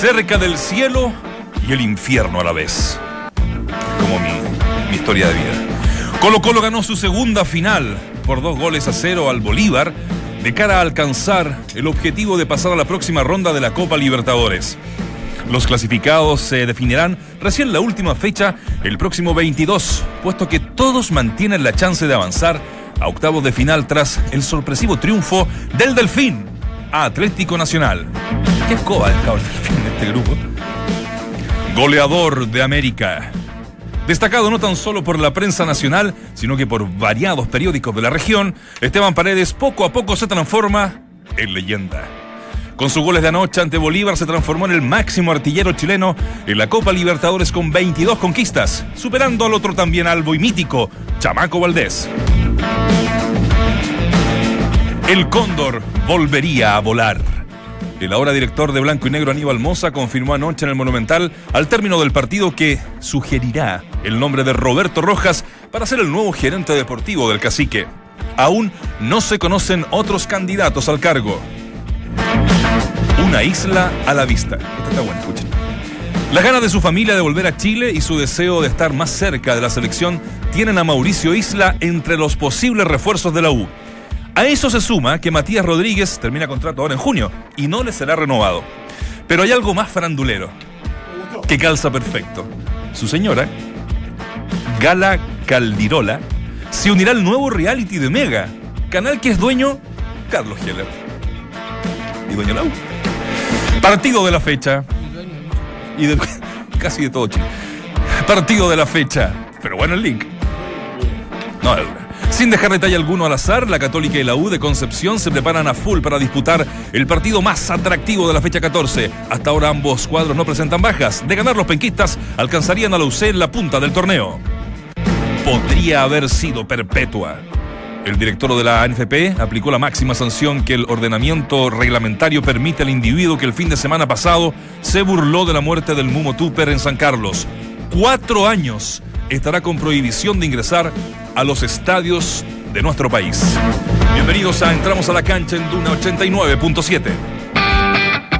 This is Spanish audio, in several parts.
cerca del cielo y el infierno a la vez. Como mi, mi historia de vida. Colo Colo ganó su segunda final por dos goles a cero al Bolívar de cara a alcanzar el objetivo de pasar a la próxima ronda de la Copa Libertadores. Los clasificados se definirán recién la última fecha, el próximo 22, puesto que todos mantienen la chance de avanzar a octavos de final tras el sorpresivo triunfo del Delfín Atlético Nacional. ¿Qué escoba el Delfín en este grupo? Goleador de América. Destacado no tan solo por la prensa nacional, sino que por variados periódicos de la región, Esteban Paredes poco a poco se transforma en leyenda. Con sus goles de anoche ante Bolívar se transformó en el máximo artillero chileno en la Copa Libertadores con 22 conquistas, superando al otro también albo y mítico, Chamaco Valdés. El cóndor volvería a volar. El ahora director de Blanco y Negro Aníbal Moza confirmó anoche en el Monumental, al término del partido, que sugerirá el nombre de Roberto Rojas para ser el nuevo gerente deportivo del cacique. Aún no se conocen otros candidatos al cargo. Una isla a la vista. Esta está buena. Las ganas de su familia de volver a Chile y su deseo de estar más cerca de la selección tienen a Mauricio Isla entre los posibles refuerzos de la U. A eso se suma que Matías Rodríguez termina contrato ahora en junio y no le será renovado. Pero hay algo más farandulero que calza perfecto. Su señora, Gala Caldirola, se unirá al nuevo reality de Mega, canal que es dueño Carlos Heller. Y dueño la U. Partido de la fecha. Y de, casi de todo Chile. Partido de la fecha. Pero bueno el link. No, sin dejar detalle alguno al azar, la Católica y la U de Concepción se preparan a full para disputar el partido más atractivo de la fecha 14. Hasta ahora ambos cuadros no presentan bajas. De ganar los penquistas, alcanzarían a la UC en la punta del torneo. Podría haber sido perpetua. El director de la ANFP aplicó la máxima sanción que el ordenamiento reglamentario permite al individuo que el fin de semana pasado se burló de la muerte del Mumo Tupper en San Carlos. Cuatro años estará con prohibición de ingresar a los estadios de nuestro país. Bienvenidos a Entramos a la cancha en Duna 89.7.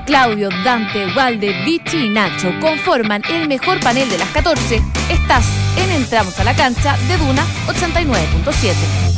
Claudio, Dante, Valde, Vichy y Nacho conforman el mejor panel de las 14. Estás en Entramos a la cancha de Duna 89.7.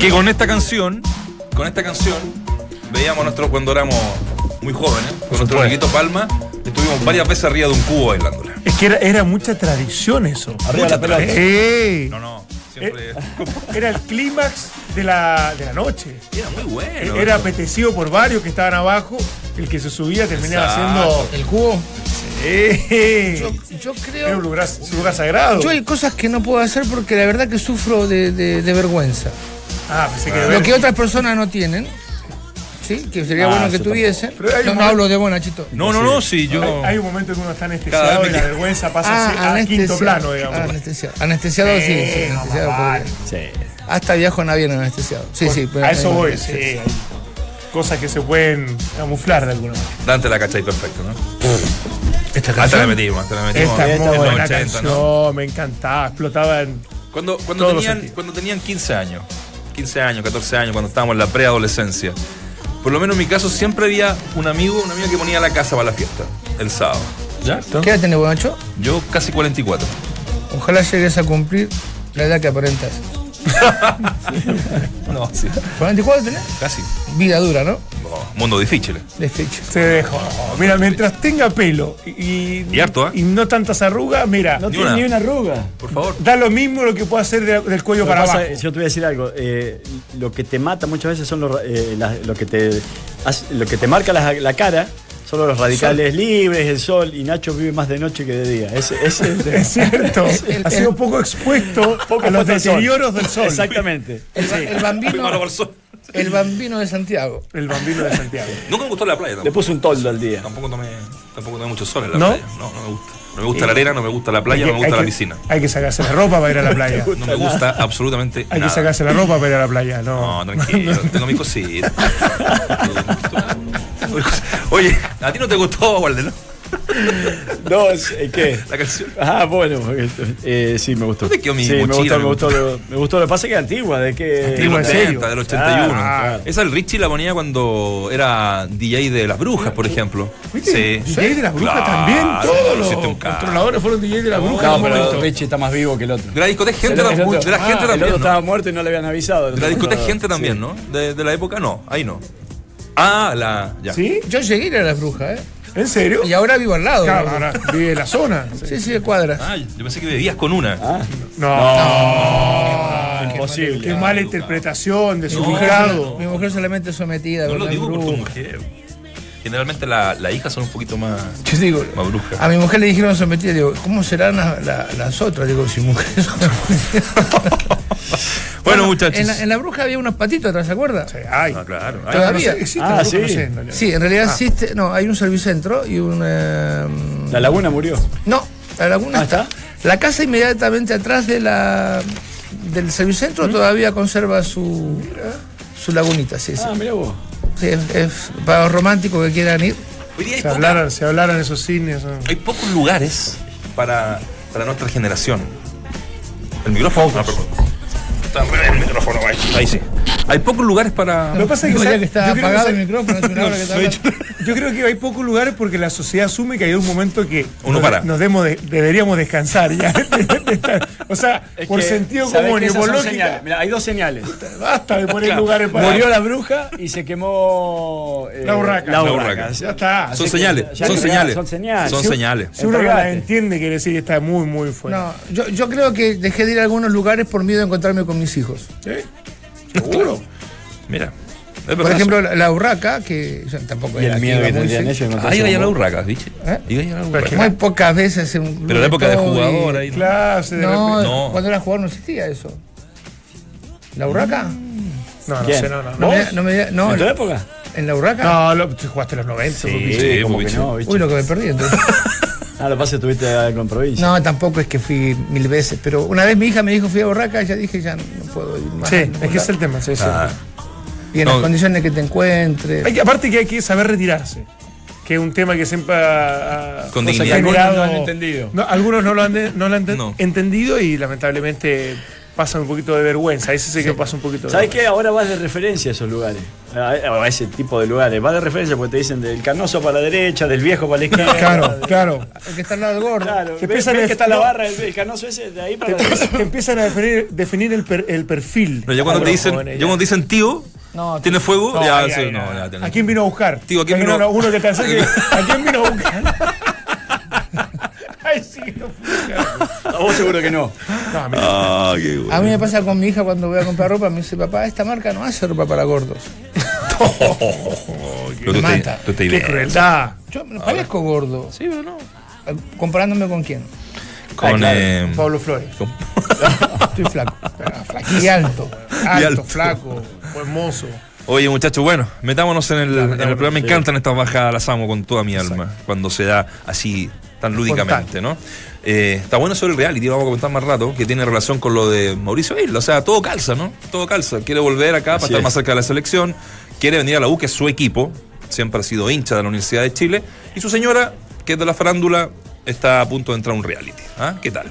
que con esta canción, con esta canción, veíamos a nuestro cuando éramos muy jóvenes, con nuestro amiguito Palma, estuvimos varias veces arriba de un cubo bailándola. Es que era, era mucha tradición eso. Arriba la pelota. Sí. No, no, siempre Era el clímax de la, de la noche. era muy bueno. Era apetecido por varios que estaban abajo. El que se subía terminaba Exacto. haciendo. El cubo. Sí. Yo, yo Era un creo. lugar, sagrado. Yo hay cosas que no puedo hacer porque la verdad que sufro de, de- de vergüenza. Ah, pensé que Lo que otras personas no tienen. ¿Sí? Que sería Ah, bueno que tuviesen. No, no hablo de vos, Nachito. No, no, no, sí, yo. Hay, hay un momento que uno está Cada anestesiado vez y la que- vergüenza pasa a- a, quinto plano, digamos. Ah, anestesiado. Anestesiado, sí, sí, no, anestesiado. podría. Hasta viajo en avión anestesiado. Sí, sí. pero- a eso voy, sí. hay cosas que se pueden camuflar de alguna manera. Dante la cachai perfecto, ¿no? Esta Hasta la canción. metimos, hasta la metimos. Esta es en muy buena 80, canción, ¿no? me encantaba, explotaba en... Cuando, cuando, tenían, cuando tenían 15 años, 15 años, 14 años, cuando estábamos en la preadolescencia, por lo menos en mi caso siempre había un amigo, un amigo que ponía la casa para la fiesta, el sábado. ¿Ya? ¿Qué edad tenés, Bonacho? Yo casi 44. Ojalá llegues a cumplir la edad que aparentas. No, sí. ¿44 tenés? Casi. Vida dura, ¿no? Mundo difícil. De fecha. Se dejó. Mira, mientras tenga pelo y, Y harto, ¿eh? y no tantas arrugas, mira, No Ni tiene una. ni una arruga. Por favor. da lo mismo lo que puede hacer de- del cuello Lo para pasa abajo. yo te voy a decir algo. eh, lo que te mata muchas veces son los, eh, las- lo que te lo que te marca la, la cara son los radicales libres, el sol. Y Nacho vive más de noche que de día. Ese, ese es el tema. Es cierto, El- ha sido poco expuesto Poco a los deterioros del sol. Exactamente. El, bambino. El bambino de Santiago. El bambino de Santiago. Nunca me gustó la playa Le tampoco. puso un toldo al día. Tampoco tomé, tampoco tomé mucho sol en la ¿No? playa. No, no me gusta. No me gusta la arena, no me gusta la playa, no me Hay gusta la hay que- piscina. Hay que sacarse la ropa para ir a la playa. No me gusta absolutamente Hay nada. que sacarse la ropa para ir a la playa, no. No, tranquilo, tengo mis cositas. Oye, ¿a ti no te gustó, Walde, no? No, es- eh, ¿qué? La canción. Ah, bueno, porque, eh, sí, me gustó. ¿Dónde quedó mi sí, me mochila? gustó, me gustó, lo, me gustó. Lo que pasa es que es antigua, de que. Del Antigua, ¿en 80, serio? del 81. Ah, Esa el Richie la ponía cuando era DJ de las brujas, por ejemplo. ¿Viste? Sí. DJ de las brujas Claro, también. Todos los controladores fueron DJ de las brujas No, un pero momento. Richie está más vivo que el otro. De la discoteca gente, El otro- de la gente ah, El también. otro ¿no? estaba muerto y no le habían avisado. De la discoteca gente Sí. también, ¿no? De, de la época no, ahí no. Ah, la. Ya. ¿Sí? Yo llegué a ir a las brujas, ¿eh? ¿En serio? Y ahora vivo al lado. Claro, ahora vive en la zona. Sí, sí, de cuadras. Ah, yo pensé que bebías con una. No. Imposible. Qué mala interpretación, desubicado. mujer, mi mujer solamente es sometida. No lo digo por tu mujer. Generalmente la- las hijas son un poquito más, Yo digo, más brujas. a mi mujer le dijeron sometida. Digo, ¿cómo serán la- la- las otras? Digo, si mujeres son Bueno, muchachos. En la, en la bruja había unos patitos atrás, ¿se acuerda? Sí, ay. Ah, claro. Todavía. Ah, no sé, ¿existe Ah, sí. No sé, no, no. Sí, en realidad existe. No, hay un servicentro y un. eh, La laguna murió. no, la laguna Ah, está. ¿está? La casa inmediatamente atrás de la del servicentro todavía conserva su su lagunita, sí, sí. Ah, mira vos. Sí, es, es para los románticos que quieran ir. Hoy día hay, Se poca- hablaran, se hablaran esos cines. ¿no? hay pocos lugares para, para nuestra generación. El micrófono. Está revés el micrófono, ahí. Ahí sí. Hay pocos lugares para. Lo que pasa es que, que está Yo creo que apagado sa- el micrófono, hace una hora que está. Yo creo que hay pocos lugares porque la sociedad asume que hay un momento que Uno nos, para. nos demos de- deberíamos descansar ya. o sea, Es por que, sentido ¿sabés común y por lógica? Mira, hay dos señales. basta de poner Claro. lugares para. Murió la bruja y se quemó eh, La urraca. La La urraca. urraca. Ya está. Son señales, ya son señales. Son señales. Son señales. Si uno las entiende, quiere decir que está muy, muy fuera. No, yo, yo creo que dejé de ir a algunos lugares por miedo a encontrarme con mis hijos. ¿Sí? ¿Seguro? Mira. Por ejemplo, la, la urraca, que yo tampoco Y era el miedo que tendrían ellos. encontrarse iba con la vos. urraca, ¿viste? ¿Eh? Iba ya la urraca. que- Muy pocas veces en un Pero en la época de jugador ahí. Clase de No, No. cuando era jugador no existía eso. ¿La urraca? No, no ¿Quién? sé, no, no. No No, me, no me no, ¿En tu época? ¿En la urraca? no lo, tú jugaste los 90. Sí, porque- Sí, como que no, bicho. Uy, lo que me perdí entonces. Ah, lo pasa algo en provincia. No, tampoco es que fui mil veces, pero una vez mi hija me dijo fui a Urraca y ya dije ya no puedo ir más. Sí, a es que es el tema. Sí, sí. Ah, Y en No. las condiciones que te encuentres. Hay que- aparte que hay que saber retirarse. Que es un tema que siempre ha, ha- Con ha dignidad. Algunos generado- no han entendido. No, algunos no lo han, de- no lo han de- No. entendido y lamentablemente pasan un poquito de vergüenza. Ese sí que pasa un poquito de ¿Sabes qué? Ahora vas de referencia a esos lugares. A, a ese tipo de lugares. Vas de referencia porque te dicen del canoso para la derecha, del viejo para la izquierda. Claro, claro. El que está al lado del gordo. Claro, Te ves, ves que está la barra, el, el canoso ese, de ahí Te, para la empiezan- te empiezan a definir, definir el, per- el perfil. No, ya cuando te dicen, ya. cuando te dicen tío, No, tiene fuego, No, ya, ahí, sí, ahí, no, nada. ya tenés. ¿A quién vino a buscar? Tío, ¿a quién vino? no, Uno que te acerque. ¿A quién vino a buscar? Ay, sí, no fue. A vos seguro que no. No, a mí- Ah, qué bueno. A mí me pasa con mi hija cuando voy a comprar ropa, me dice, papá, esta marca no hace ropa para gordos. Me te- mata. tú te Qué crueldad. Yo me parezco gordo. Sí, pero no. Eh, ¿Comparándome con quién? Con, claro. eh, Con Pablo Flores. con- Estoy flaco. Flaco. Y alto. Alto, alto. flaco, hermoso. Oye, muchachos, bueno, metámonos en el, en el programa. Me sí. encantan estas bajadas, las amo con toda mi alma. Cuando se da así, tan lúdicamente, ¿no? Eh, está bueno sobre el reality, vamos a comentar más rato, que tiene relación con lo de Mauricio Isla. O sea, todo calza, ¿no? Todo calza. Quiere volver acá para estar es. más cerca de la selección. Quiere venir a la U, que es su equipo. Siempre ha sido hincha de la Universidad de Chile. Y su señora, que es de la farándula, está a punto de entrar a un reality. ¿Ah? ¿Qué tal?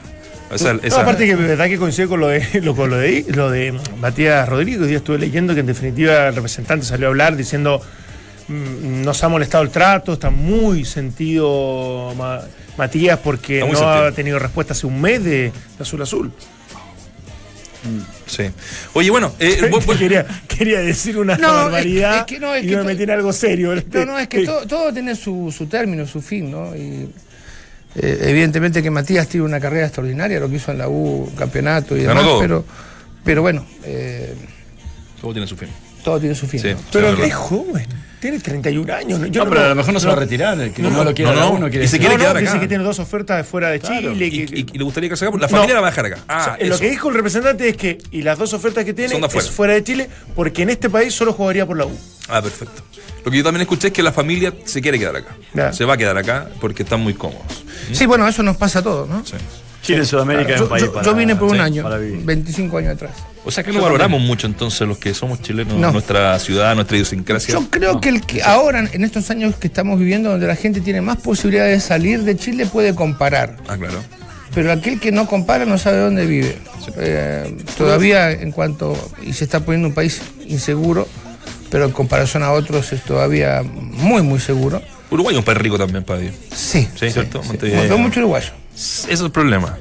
Esa- No, esa- aparte que verdad que coincide con lo de lo, con lo de lo de Matías Rodríguez. Hoy día estuve leyendo que en definitiva el representante salió a hablar diciendo mm, nos ha molestado el trato, está muy sentido Ma- Matías porque no ha tenido respuesta hace un mes de, de Azul Azul. Sí. Oye, bueno, eh, vos- vos- quería, quería decir una No, barbaridad es- es que no, es y que me to- metí en algo serio. No, no, es que todo, todo tiene su, su término, su fin, ¿no? Y, eh, evidentemente que Matías tiene una carrera extraordinaria, lo que hizo en la U, campeonato y Ganó demás, todo. pero, pero bueno, eh, todo tiene su fin. todo tiene su fin. Sí. ¿no? Pero es joven, tiene 31 años. ¿no? Yo No, pero a lo mejor no se va a retirar. el Que no, lo quiere no, no. uno, quiere Y se quiere no, no, quedar dice acá. que tiene dos ofertas de fuera de Claro. Chile. Y, que- y- y le gustaría que se haga. La No. familia la va a dejar acá. O Ah, sea, lo que dijo el representante es que, y las dos ofertas que tiene Son de afuera. es fuera de Chile, porque en este país solo jugaría por la U. Ah, perfecto. Lo que yo también escuché es que la familia se quiere quedar acá. Ya. Se va a quedar acá porque están muy cómodos. Sí, bueno, eso nos pasa a todos, ¿no? Sí. Chile, Sudamérica es Yo, un país yo- para- yo vine por un sí, año, para vivir. 25 años atrás. O sea que no valoramos mucho entonces los que somos chilenos, No. nuestra ciudad, nuestra idiosincrasia. Yo creo que el que ahora, en estos años que estamos viviendo, donde la gente tiene más posibilidades de salir de Chile, puede comparar. Ah, claro. Pero aquel que no compara no sabe dónde vive. Eh, todavía en cuanto, y se está poniendo un país inseguro, pero en comparación a otros es todavía muy, muy seguro. Uruguay es un país rico también para vivir. Sí. Sí, ¿cierto? Montevideo. Veo mucho uruguayo. Ese es el problema.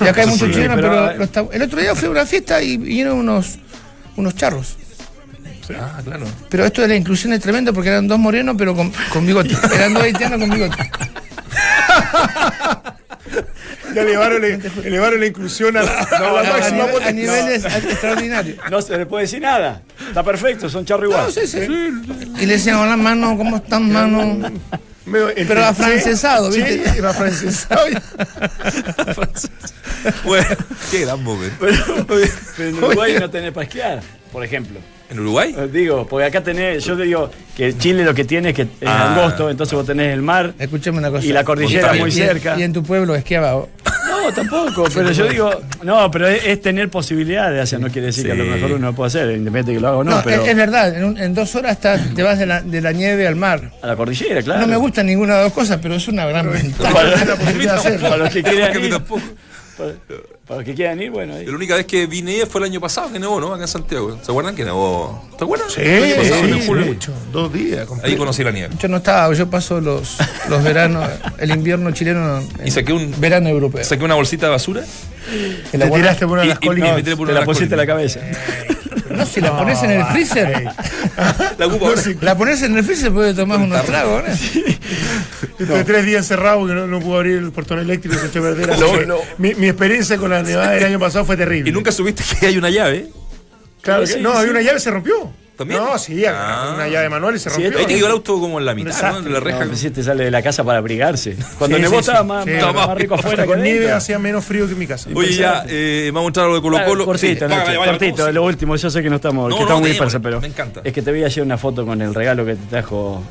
Y acá hay Eso muchos sí, chilenos, pero- pero, está- el otro día fui a una fiesta y vinieron unos, unos charros. Ah, claro. Pero esto de la inclusión es tremendo porque eran dos morenos, pero con, con bigote. Eran dos haitianos con bigote. Ya elevaron, la- elevaron la inclusión a la, a la A, máxima nivel- a niveles extraordinarios. No se le puede decir nada. Está perfecto, son charro igual. No, sí, sí. Y le decían, hola, mano, ¿cómo están, mano? Entre- Pero afrancesado, Sí, ¿viste? sí, afrancesado. Bueno, qué gran momento. Pero en Uruguay no tenés para esquiar, por ejemplo. ¿En Uruguay? Eh, Digo, porque acá tenés, yo te digo que Chile lo que tiene es que es Ah. angosto, entonces vos tenés el mar Escúchame una cosa. y la cordillera muy Y cerca. Y en tu pueblo esquiaba. No, tampoco, pero yo digo, no, pero es, es tener posibilidades, o sea, no quiere decir que a lo mejor uno lo puede hacer, independiente que lo haga o no, No, pero es, es verdad, en, un- en dos horas estás- te vas de la, de la nieve al mar. a la cordillera, claro. No me gusta ninguna de las dos cosas, pero es una gran ventaja. Para, posibilidad de los que quieran ir. Para, los que quieran ir, bueno, ahí. La única vez que vine fue el año pasado que nevó, ¿no? Acá en Santiago. ¿Se acuerdan que nevó? ¿Te acuerdas? Sí, El año pasado, en sí, julio. mucho. Dos días. Ahí conocí la nieve. Yo no estaba, yo paso los, los veranos, el invierno chileno en Y saqué un- verano europeo. Saqué una bolsita de basura Que la Te tiraste por una de las colinas. y me tiré por Te la pusiste en la cabeza. No, si la pones en el freezer, La ocupo ahora. la pones en el freezer puede tomar unos tragos, ¿no? Estuve tres días encerrado porque no, no pude abrir el portón eléctrico y se echó a perder. así No, que no. Mi, mi experiencia con la nevada del año pasado fue terrible. Y nunca supiste que hay una llave. Claro, Sí, que- no, sí. había una llave y se rompió. ¿También? No, sí, Ah. una llave manual y se Sí, rompió. Ahí te quedó el auto como en la mitad, ¿no? desastre. De la reja. No, si te sale de la casa para abrigarse. Cuando Sí, nevó sí, sí. estaba más, Sí, más- más rico afuera con nieve hacía menos frío que en mi casa. Oye, ya, eh, vamos a entrar a lo de Colo Claro, Colo. cortito, Sí, Nacho, vaya, vaya, cortito, lo último, yo sé que no estamos, No, que no, estamos muy dispersos, pero me encanta. es que te vi ayer una foto con el regalo que te trajo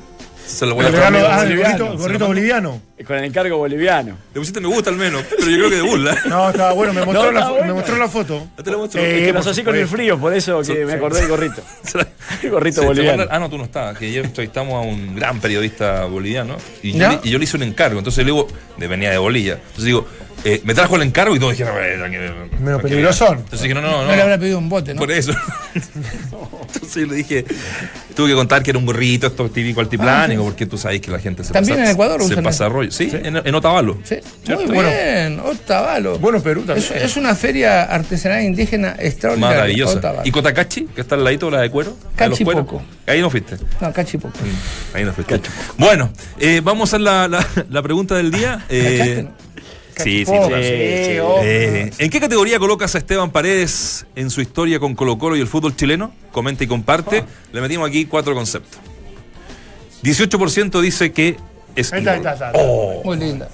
Se lo voy a regalo, ah, el boliviano, gorrito, boliviano. con el encargo boliviano. Le pusiste me gusta al menos, pero yo creo que de burla. No, estaba bueno, me mostró, No, la, bueno. me mostró la foto. Te la muestro. Eh, Es que nos así con el frío, por eso que me acordé del gorrito. El gorrito Sí, ¿te boliviano. Ah, no, tú no estabas, que ayer entrevistamos a un gran periodista boliviano y yo, le, y yo le hice un encargo. Entonces le digo, de venía de Bolilla. Entonces digo, eh, me trajo el encargo y todos dijeron, eh, tranquilo. peligrosón. Entonces dije, no, no, No le no. habrá pedido un bote, ¿no? Por eso. Entonces yo le dije, tuve que contar que era un gorrito, esto típico altiplánico, porque tú sabes que la gente se También pasa. en Ecuador se pasa eso. rollo. Sí, En, en Otavalo. Sí, ¿Cierto? muy Bueno, bien, Otavalo. Bueno, Perú también. Es, es una feria artesanal indígena extraordinaria. Maravillosa. Otavalo. ¿Y Cotacachi, que está al ladito, la de cuero? Cachipoco. Ahí no fuiste. No, cachipoco. Ahí no fuiste. Bueno, eh, vamos a hacer la, la, la pregunta del día. Eh, ¿Cachaste, no? Sí, sí, claro. sí, Sí, obvio. Eh, ¿En qué categoría colocas a Esteban Paredes en su historia con Colo Colo y el fútbol chileno? Comenta y comparte. Le metimos aquí cuatro conceptos. 18% dice que es Ahí está, ahí está, está. Muy linda.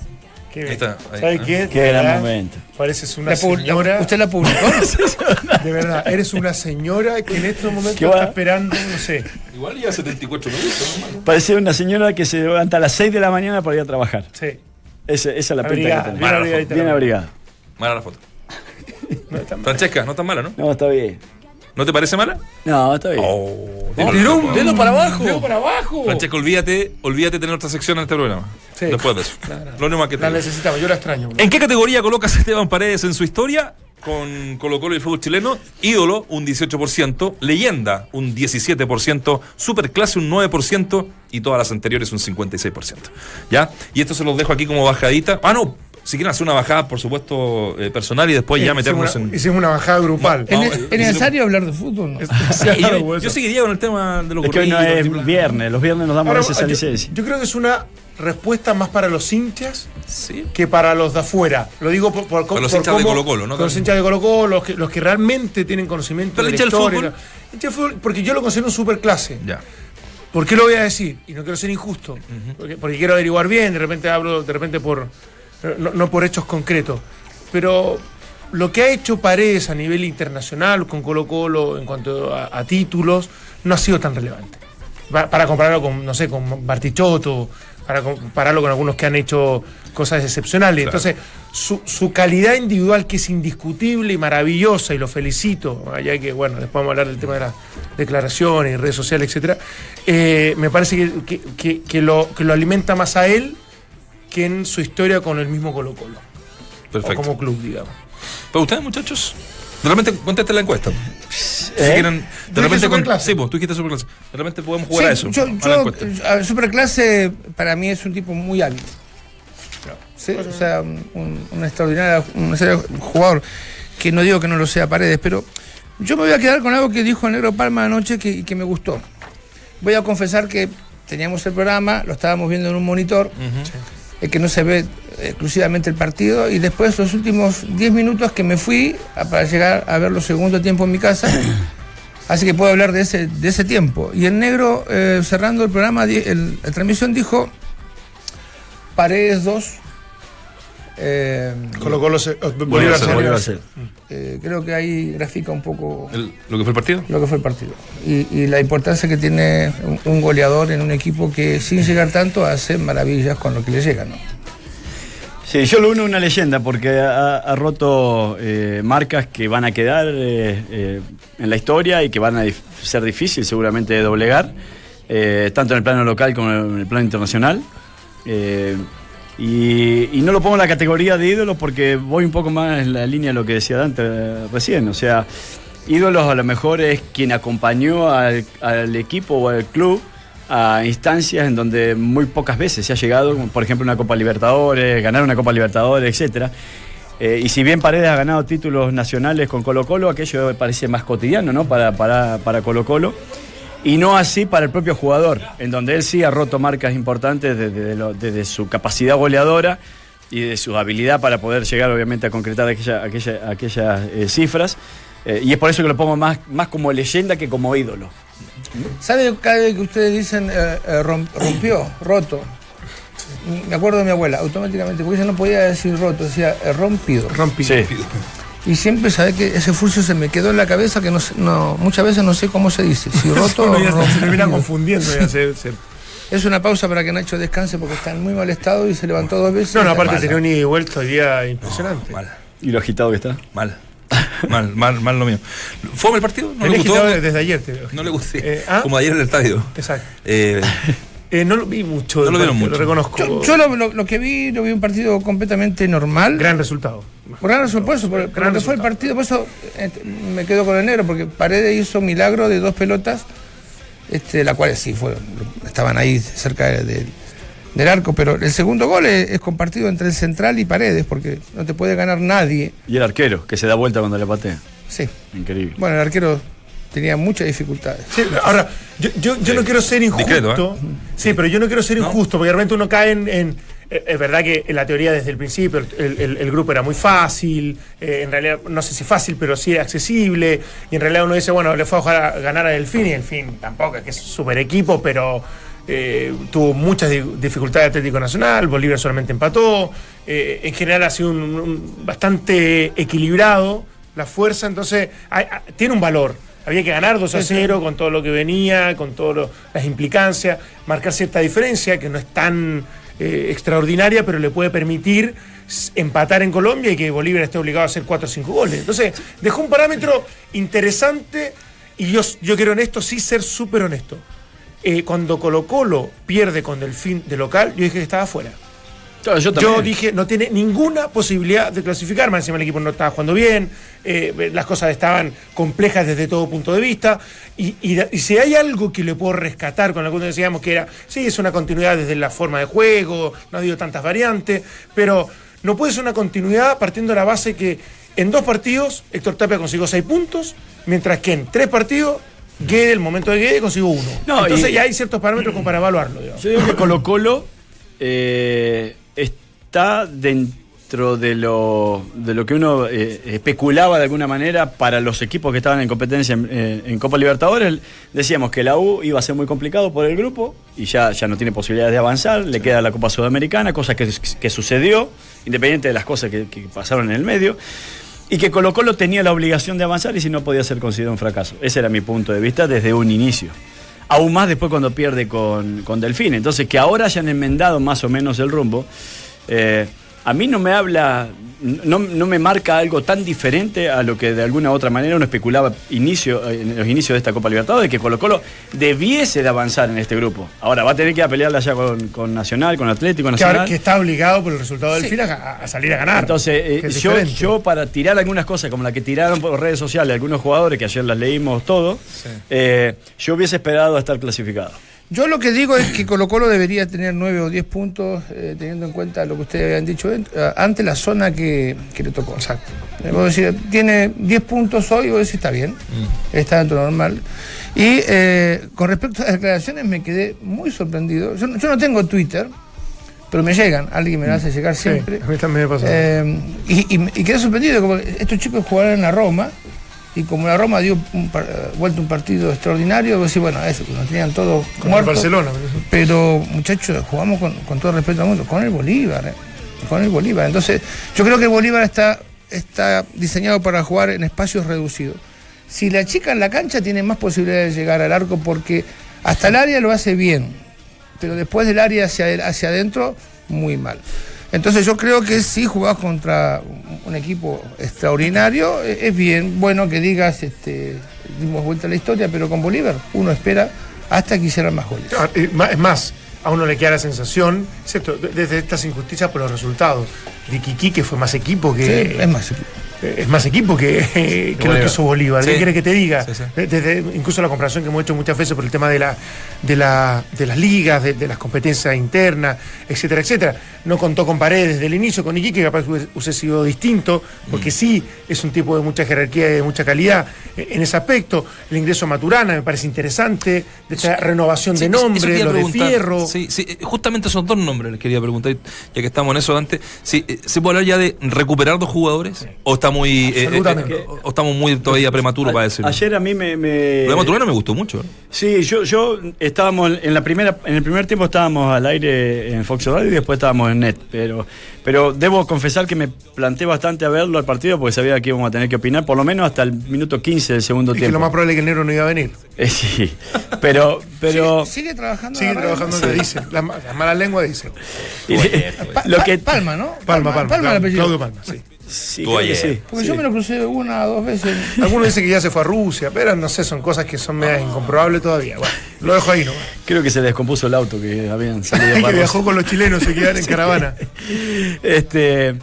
Qué está, ahí. ¿Sabes qué? Qué De gran verdad, momento. Pareces una La señora. ¿Usted la publicó? De verdad, eres una señora que en estos momentos está esperando, no sé. Igual ya 74 minutos. ¿no? Parece una señora que se levanta a las 6 de la mañana para ir a trabajar. Sí. Ese- esa es la pinta Abrigada, que bien tiene. abrigadita Bien abrigada. Mala la foto. No está. Francesca, no tan mala, ¿no? No, está bien. ¿No te parece mala? No, está bien. Oh, dedo para abajo. Dedo para abajo. Francesca, olvídate, olvídate de tener otra sección en este programa. Sí. Después de eso. Lo único que te La necesitaba, yo la extraño. ¿En qué categoría colocas a Esteban Paredes en su historia? Con Colo Colo y el fútbol chileno. Ídolo, un 18%. Leyenda, un 17%. Superclase, un 9%. Y todas las anteriores, un 56%. ¿Ya? Y esto se los dejo aquí como bajadita. Ah, no. Si quieren hacer una bajada, por supuesto, eh, personal y después ya Hicimos meternos una- en. Hicimos una bajada grupal. ¿Es, necesario hablar de fútbol? no? Sí, yo, Claro, yo seguiría con el tema de los Es que hoy no es viernes, los viernes nos damos Ahora, esa yo, licencia. yo creo que es una respuesta más para los hinchas Sí. que para los de afuera. Lo digo por, por, Para los por hinchas de cómo- Colo-Colo, ¿no? Con los hinchas de Colo Colo, los que, los que realmente tienen conocimiento Pero de la historia. fútbol. hincha del fútbol, porque yo lo considero un superclase. Ya. ¿Por qué lo voy a decir? Y no quiero ser injusto. porque, porque quiero averiguar bien, de repente hablo, de repente por. No, no por hechos concretos. Pero lo que ha hecho Paredes a nivel internacional con Colo Colo en cuanto a, a títulos no ha sido tan relevante. Pa- Para compararlo con, no sé, con Bartichotto, para compararlo con algunos que han hecho cosas excepcionales. Claro. Entonces, su, su calidad individual, que es indiscutible y maravillosa, y lo felicito, allá que, bueno, después vamos a hablar del tema de las declaraciones y redes sociales, etcétera, eh, me parece que, que- que- que lo, que lo alimenta más a él que en su historia con el mismo Colo Colo. Perfecto. O como club, digamos. ¿Para ustedes, muchachos? De repente, contesten la encuesta. Si ¿Eh? quieren, de repente con, sí, pues, tú dijiste superclase. De repente podemos jugar a eso. yo, a la yo, encuesta. a ver, Superclase para mí es un tipo muy hábil. Sí, o sea, un, un- un extraordinario, un extraordinario jugador. Que no digo que no lo sea Paredes, pero yo me voy a quedar con algo que dijo Negro Palma anoche que, que me gustó. Voy a confesar que teníamos el programa, lo estábamos viendo en un monitor, eh, que no se ve exclusivamente el partido, y después los últimos 10 minutos que me fui a- para llegar a ver los segundos tiempo en mi casa. Así que puedo hablar de ese, de ese tiempo. Y el negro, eh, cerrando el programa, el- la transmisión dijo Paredes 2. Eh, Colo Colo, se, Bolívar Bolívar, se se- Volvió a ser. eh, creo que ahí grafica un poco El- ¿Lo que fue el partido? lo que fue el partido. Y, y la importancia que tiene un, un goleador en un equipo que sin llegar tanto hace maravillas con lo que le llega, ¿no? Sí, yo lo uno a una leyenda porque ha, ha roto eh, marcas que van a quedar eh, eh, en la historia y que van a dif- ser difícil seguramente de doblegar, eh, tanto en el plano local como en el plano internacional. Y, no lo pongo en la categoría de ídolo porque voy un poco más en la línea de lo que decía Dante eh, recién. O sea, ídolos a lo mejor es quien acompañó al, equipo o al club a instancias en donde muy pocas veces se ha llegado, por ejemplo una Copa Libertadores, ganar una Copa Libertadores, etcétera. Eh, y si bien Paredes ha ganado títulos nacionales con Colo Colo, aquello parece más cotidiano ¿no? para, para, para Colo Colo. Y no así para el propio jugador, en donde él sí ha roto marcas importantes desde, desde lo- desde su capacidad goleadora y de su habilidad para poder llegar obviamente a concretar aquella- aquella- aquellas eh, cifras. Eh, y es por eso que lo pongo más, más como leyenda que como ídolo. ¿Sabe cada vez que ustedes dicen eh, rom- rompió, roto? Me acuerdo de mi abuela, automáticamente, porque ella no podía decir roto, decía eh, rompido. Rompido. Sí. Y siempre sabe que ese furcio se me quedó en la cabeza que no, sé- no muchas veces no sé cómo se dice, si roto o Uno ya se termina confundiendo. ya se- se- Es una pausa para que Nacho descanse porque está en muy mal estado y se levantó dos veces. No, no, aparte tenía un ida y vuelta hoy día impresionante. Mal, Y lo agitado que está. mal. Mal, mal, mal lo mío. ¿Fue el partido? ¿No El le gustó? desde ayer te. No le gustó. Eh, ¿ah? Como ayer en el estadio. Exacto. Eh, Eh, no lo vi mucho. No lo vieron partido, mucho. Lo reconozco. Yo, yo lo, lo- lo que vi, lo vi un partido completamente normal. Gran resultado. Gran resultado, por eso, por, por Gran lo que fue el resultado. partido, por eso eh, me quedo con el negro, porque Paredes hizo milagro de dos pelotas, este, las cuales sí fueron, estaban ahí cerca de- del- del arco, pero el segundo gol es, es compartido entre el central y Paredes, porque no te puede ganar nadie. Y el arquero, que se da vuelta cuando le patea. Sí. Increíble. Bueno, el arquero tenía muchas dificultades. Sí, ahora, yo, yo, yo no quiero ser injusto. Discreto, ¿eh? Sí, pero yo no quiero ser ¿No? injusto, porque de repente uno cae en. en- eh, es verdad que en la teoría desde el principio el, el- el grupo era muy fácil, eh, en realidad no sé si fácil, pero sí accesible, y en realidad uno dice, bueno, le fue a ojalá ganar a Delfín, y Delfín tampoco, es que es super equipo, pero eh, tuvo muchas di- dificultades Atlético Nacional, Bolívar solamente empató, eh, en general ha sido un- un- bastante equilibrado la fuerza, entonces hay- hay- tiene un valor. Había que ganar 2 a 0 con todo lo que venía, con todas las implicancias, marcar cierta diferencia que no es tan eh, extraordinaria, pero le puede permitir empatar en Colombia y que Bolívar esté obligado a hacer 4 o 5 goles. Entonces, dejó un parámetro interesante y yo, yo quiero en esto sí ser súper honesto. Eh, cuando Colo Colo pierde con Delfín de local, yo dije que estaba afuera. Claro, yo dije, no tiene ninguna posibilidad de clasificar, más encima el equipo no estaba jugando bien, eh, las cosas estaban complejas desde todo punto de vista, y, y da- y si hay algo que le puedo rescatar con que decíamos que era, sí, es una continuidad desde la forma de juego, no ha habido tantas variantes, pero no puede ser una continuidad partiendo de la base que en dos partidos Héctor Tapia consiguió seis puntos, mientras que en tres partidos Guede, el momento de Guede, consiguió uno. No, Entonces y- ya hay ciertos parámetros como para evaluarlo. digamos. Yo digo que Colo Colo eh, está dentro de lo, de lo que uno eh, especulaba de alguna manera para los equipos que estaban en competencia en, eh, en Copa Libertadores. Decíamos que la U iba a ser muy complicado por el grupo y ya, ya no tiene posibilidades de avanzar. Le queda la Copa Sudamericana, cosa que, que sucedió, independiente de las cosas que, que pasaron en el medio. Y que Colo Colo tenía la obligación de avanzar y si no podía ser considerado un fracaso. Ese era mi punto de vista desde un inicio. Aún más después cuando pierde con, con Delfín. Entonces, que ahora hayan enmendado más o menos el rumbo, eh, a mí no me habla, no, no me marca algo tan diferente a lo que de alguna u otra manera uno especulaba inicio, eh, en los inicios de esta Copa Libertadores, que Colo Colo debiese de avanzar en este grupo. Ahora va a tener que ir a pelearla ya con, con Nacional, con Atlético Que, Nacional. ahora- que está obligado por el resultado del Sí. FIRA a, a salir a ganar. Entonces, eh, yo, para tirar algunas cosas, como la que tiraron por redes sociales algunos jugadores, que ayer las leímos todo, eh, yo hubiese esperado a estar clasificado. Yo lo que digo es que Colo Colo debería tener 9 o 10 puntos, eh, teniendo en cuenta lo que ustedes habían dicho eh, ante la zona que, que le tocó. Exacto. decir, tiene 10 puntos hoy, vos decís, está bien, está dentro normal. Y eh, con respecto a las declaraciones me quedé muy sorprendido. Yo, no- yo no tengo Twitter, pero me llegan, alguien me lo hace llegar Sí, siempre. a mí también me pasó. Eh, y, y- y quedé sorprendido, como estos chicos jugaron en la Roma, y como la Roma dio un par- eh, vuelta un partido extraordinario, vos decís, bueno, eso, nos tenían todos Con el muertos. Barcelona. Pero, muchachos, jugamos con, con todo respeto al mundo, con el Bolívar, eh, con el Bolívar. Entonces, yo creo que el Bolívar está, está diseñado para jugar en espacios reducidos. Si la chica en la cancha tiene más posibilidades de llegar al arco porque hasta el área lo hace bien, pero después del área hacia, hacia adentro, muy mal. Entonces yo creo que si jugás contra un equipo extraordinario, eh, es bien bueno que digas, este, dimos vuelta a la historia, pero con Bolívar uno espera hasta que hicieran más goles. Ah, Es más, a uno le queda la sensación, ¿cierto? de- desde estas injusticias por los resultados, de Kiki, que fue más equipo que. Sí, es más equipo. Eh, es más equipo que, eh, que lo que hizo Bolívar. ¿Qué Sí. quiere que te diga? Sí, sí. De- Desde, incluso la comparación que hemos hecho muchas veces por el tema de, la, de, la, de las ligas, de, de las competencias internas, etcétera, etcétera. No contó con paredes desde el inicio, con Iquique, que capaz hubiese, sido distinto, porque sí es un tipo de mucha jerarquía y de mucha calidad eh, en ese aspecto. El ingreso a Maturana me parece interesante, de esta renovación de nombre, lo de. Fierro. Sí, sí, eh, justamente esos dos nombres les quería preguntar, ya que estamos en eso antes. Sí, eh, ¿Se puede hablar ya de recuperar dos jugadores? ¿O está muy. eh, eh, eh, o estamos muy todavía prematuro para decirlo? Ayer a mí me... me- Lo de Maturana me gustó mucho. Sí, yo, yo estábamos en la primera, en el primer tiempo estábamos al aire en Fox Radio y después estábamos en Net, pero, pero debo confesar que me planteé bastante a verlo al partido porque sabía que íbamos a tener que opinar por lo menos hasta el minuto 15 del segundo Y que tiempo. lo más probable es que el negro no iba a venir. Eh, sí, pero, pero sigue, sigue trabajando. Sigue trabajando dicen. Las ma- las malas lenguas dicen. Pa- lo que Palma, ¿no? Palma, Palma. el Claudio, apellido. Claudio Palma, sí. Sí, Tú ayer. sí, Porque sí. yo me lo crucé una o dos veces. Algunos dicen que ya se fue a Rusia, pero no sé, son cosas que son medias incomprobables todavía. Bueno, lo dejo ahí nomás. Creo que se le descompuso el auto que habían salido que para viajó con los chilenos, se quedaron en caravana. Este,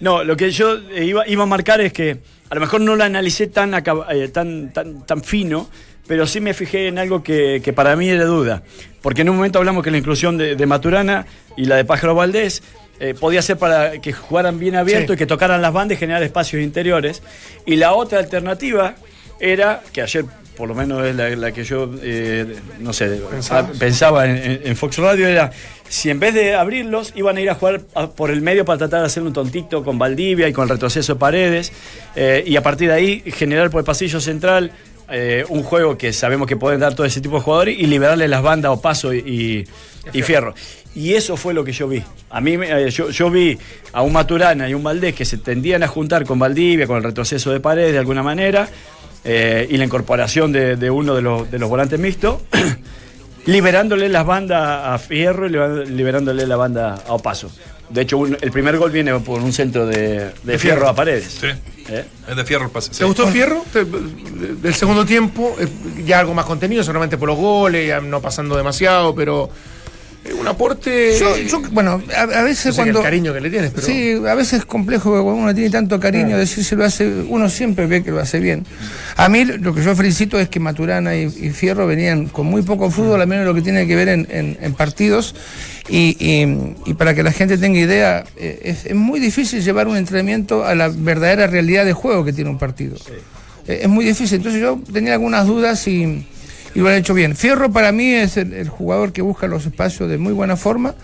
no, lo que yo eh, iba, iba a marcar es que a lo mejor no lo analicé tan, eh, tan, tan, tan fino, pero sí me fijé en algo que, que para mí era duda. Porque en un momento hablamos que la inclusión de, de Maturana y la de Pájaro Valdés eh, podía ser para que jugaran bien abierto Sí. y que tocaran las bandas y generar espacios interiores. Y la otra alternativa era, que ayer por lo menos es la, la que yo, eh, no sé, Pensabas. ah, pensaba en, en- en Fox Radio, era si en vez de abrirlos iban a ir a jugar a- por el medio para tratar de hacer un tontito con Valdivia y con el retroceso de paredes, eh, y a partir de ahí generar por el pasillo central eh, un juego que sabemos que pueden dar todo ese tipo de jugadores y liberarle las bandas o paso y, y fierro. Y eso fue lo que yo vi. A mí, me- eh, yo, yo vi a un Maturana y un Valdés que se tendían a juntar con Valdivia, con el retroceso de paredes de alguna manera, eh, y la incorporación de, de uno de los, de los volantes mixtos, liberándole las bandas a Fierro y liber- liberándole la banda a Opaso. De hecho, un- el primer gol viene por un centro de, de Fierro Fierro. a Paredes. Sí. ¿Eh? Es de fierro el pase. ¿Te sí. gustó Fierro? Del segundo tiempo, eh, ya algo más contenido, seguramente por los goles, ya no pasando demasiado, pero un aporte. Yo, yo, bueno, a, a veces no sé cuando. el cariño que le tienes, pero. Sí, a veces es complejo porque cuando uno tiene tanto cariño, decir si lo hace, uno siempre ve que lo hace bien. A mí lo que yo felicito es que Maturana y, y Fierro venían con muy poco fútbol, al menos lo que tiene que ver en, en- en partidos. Y, y- y para que la gente tenga idea, eh, es, es muy difícil llevar un entrenamiento a la verdadera realidad de juego que tiene un partido. Eh, es muy difícil. Entonces yo tenía algunas dudas y, y lo han hecho bien. Fierro para mí es el, el jugador que busca los espacios de muy buena forma.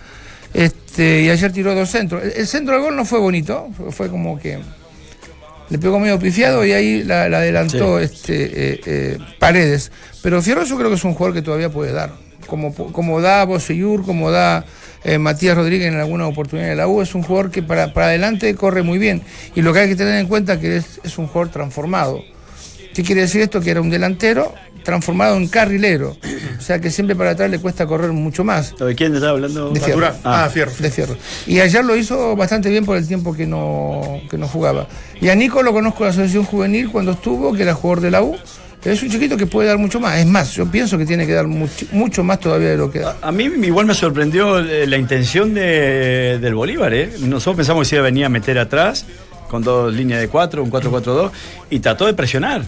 Este, y ayer tiró dos centros. El, el centro del gol no fue bonito, fue, como que le pegó medio pifiado y ahí la, la adelantó este, eh, eh, Paredes. Pero Fierro yo creo que es un jugador que todavía puede dar. Como, como da Boseyur, como da eh, Matías Rodríguez en alguna oportunidad de la U, es un jugador que para, para adelante corre muy bien. Y lo que hay que tener en cuenta es que es, es un jugador transformado. ¿Qué quiere decir esto? Que era un delantero transformado en carrilero. O sea que siempre para atrás le cuesta correr mucho más. ¿De quién te estaba hablando? De Fierro. Maturana. Ah, Fierro. De Fierro. Y ayer lo hizo bastante bien por el tiempo que no, que no jugaba. Y a Nico lo conozco en la asociación juvenil cuando estuvo, que era jugador de la U. Es un chiquito que puede dar mucho más. Es más, yo pienso que tiene que dar mucho, mucho más todavía de lo que da. A mí igual me sorprendió eh, la intención de- del Bolívar, ¿eh? Nosotros pensamos que se iba a venir a meter atrás con dos líneas de cuatro, un 4-4-2, y trató de presionar.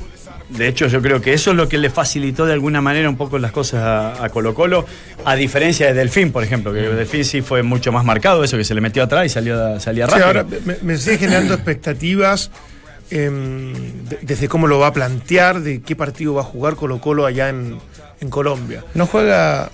De hecho, yo creo que eso es lo que le facilitó de alguna manera un poco las cosas a, a Colo Colo, a diferencia de Delfín, por ejemplo, que Delfín sí fue mucho más marcado, eso que se le metió atrás y salió, salía Sí, rápido. ahora me, me sigue generando expectativas em, de- desde cómo lo va a plantear, de qué partido va a jugar Colo Colo allá en, en Colombia. No juega,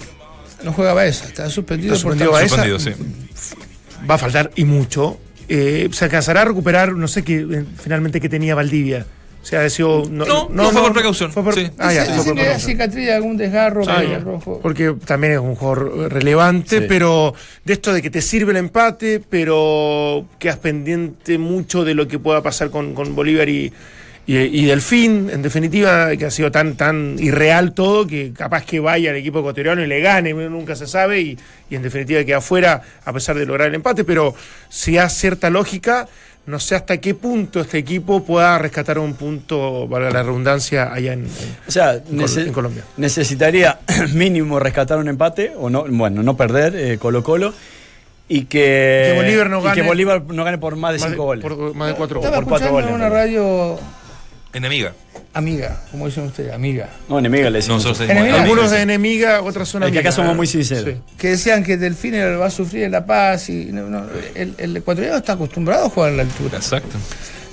no juega Baeza, está suspendido, Está por suspendido tanto- Baeza. Suspendido, sí. Va a faltar y mucho. Eh, se alcanzará a recuperar, no sé qué eh, finalmente que tenía Valdivia. O sea, decidió, No, no, fue por precaución, fue por- sí. Ah, ya, Dice- fue dice por que era precaución. cicatriz de algún desgarro Ah, ya. rojo. Porque también es un jugador relevante, Sí. pero de esto de que te sirve el empate, pero quedas pendiente mucho de lo que pueda pasar con, con Bolívar y, y, y Delfín, en definitiva, que ha sido tan, tan irreal todo que capaz que vaya al equipo ecuatoriano y le gane, nunca se sabe, y, y en definitiva queda afuera a pesar de lograr el empate, pero si hay cierta lógica. No sé hasta qué punto este equipo pueda rescatar un punto, valga la redundancia, allá en, en- O sea, Col- nece- en Colombia. necesitaría mínimo rescatar un empate, o no, bueno, no perder eh, Colo Colo, y que, Que Bolívar no y que gane- Bolívar no gane por más de más de- cinco goles. por más de cuatro Estaba por cuatro goles, una radio Enemiga. amiga, como dicen ustedes, amiga. No, enemiga le decimos. Nosotros Enemiga. decimos- Algunos de enemiga, otras son Es que acá amigas. somos muy sinceros. Sí. que decían que Delfín va a sufrir en La Paz y no, no, el, el ecuatoriano está acostumbrado a jugar en la altura. Exacto.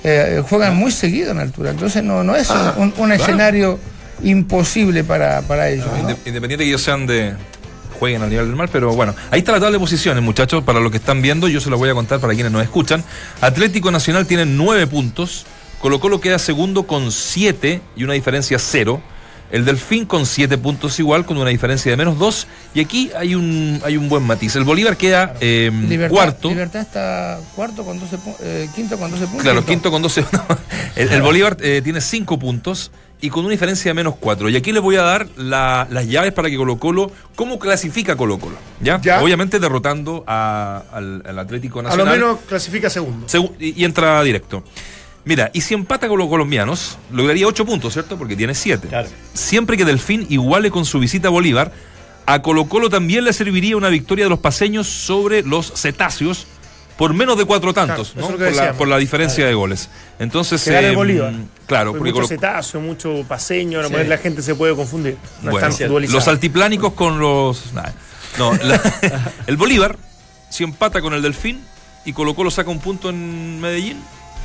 Eh, juegan muy seguido en altura, entonces no, no es un, un- un escenario imposible para, para ellos. Independiente que ellos sean de jueguen al nivel del mar, pero bueno, ahí está la tabla de posiciones, muchachos, para los que están viendo, yo se lo voy a contar para quienes nos escuchan. Atlético Nacional tiene nueve puntos, Colo Colo queda segundo con siete y una diferencia cero. El Delfín con siete puntos igual, con una diferencia de menos dos. Y aquí hay un, hay un buen matiz. El Bolívar queda eh, Libertad, cuarto. Libertad está cuarto con 12 pu- eh, quinto con 12 puntos. Claro, quinto con 12. no. el, el Bolívar eh, tiene 5 puntos y con una diferencia de menos 4. Y aquí les voy a dar la- las llaves para que Colo Colo, ¿cómo clasifica Colo Colo? ¿Ya? Ya. Obviamente derrotando a- al, al Atlético A lo Nacional. menos clasifica segundo. Segu- y, y entra directo. Mira, y si empata con los colombianos, lograría 8 puntos, ¿cierto? Porque tiene 7. Claro. Siempre que Delfín iguale con su visita a Bolívar, a Colo Colo también le serviría una victoria de los paseños sobre los cetáceos por menos de cuatro tantos, Claro, ¿no? por, la, decíamos. por la diferencia de goles. Entonces, eh, Bolívar. Claro, Fue porque mucho Colo- cetazo, mucho paseño, a lo Sí. mejor la gente se puede confundir. No bueno, están futbolizados. los altiplánicos con los. nah. No, la- el Bolívar, si empata con el Delfín y Colo Colo saca un punto en Medellín,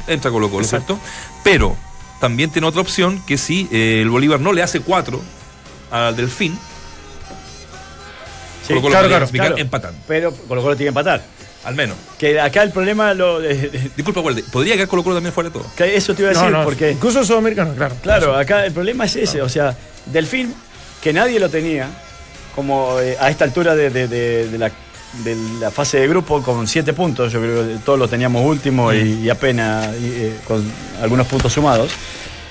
entra Colo Colo, ¿cierto? Pero también tiene otra opción que si eh, el Bolívar no le hace cuatro al Delfín, Sí, Colo Colo claro, claro, claro. empatando, Pero Colo Colo tiene que empatar. al menos. Que acá el problema lo de- de- Disculpa, Walde, podría quedar Colo Colo también fuera de todo. que eso te iba a No, decir, no, porque Incluso sudamericano, claro. Claro, acá el problema es ese, o sea, Delfín, que nadie lo tenía, como eh, a esta altura de, de- de- de la, de la fase de grupo, con siete puntos, yo creo que todos lo teníamos último y, y apenas y, eh, con algunos puntos sumados.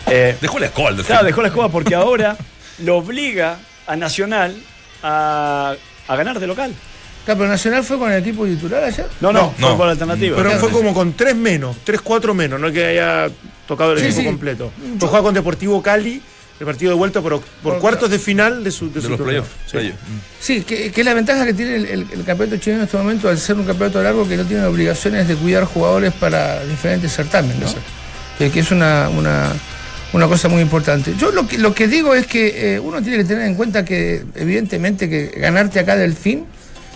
Eh, Dejó la escoba claro, dejó la escoba porque ahora lo obliga a Nacional a, a ganar de local. Claro, pero Nacional fue con el equipo titular ayer. No, no, No, fue no. por la alternativa. Pero Claro, fue como con tres menos, tres, cuatro menos, no que haya tocado el Sí, equipo sí. completo. Pues juega con Deportivo Cali el partido de vuelta por, por cuartos de final de su, de De su los playoffs. Sí. Playoff. Sí, que, que es la ventaja que tiene el, el- el campeonato chileno en este momento al ser un campeonato largo que no tiene obligaciones de cuidar jugadores para diferentes certámenes, ¿no? Que, que es una, una, una cosa muy importante. Yo lo que, lo que digo es que eh, uno tiene que tener en cuenta que evidentemente que ganarte acá del fin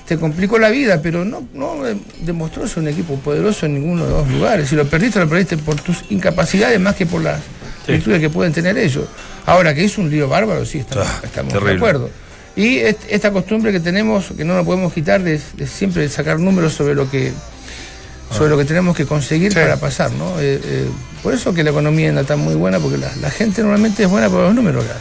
te complicó la vida, pero no, no eh, demostró ser un equipo poderoso en ninguno de los lugares. Si lo perdiste, lo perdiste por tus incapacidades más que por las virtudes que pueden tener ellos. Ahora, que es un lío bárbaro, sí, estamos, Ah, estamos de acuerdo. Y est- esta costumbre que tenemos, que no nos podemos quitar, de, de siempre sacar números sobre lo que sobre lo que tenemos que conseguir Sí. para pasar, ¿no? Eh, eh, por eso que la economía no está muy buena, porque la, la gente normalmente es buena por los números, claro.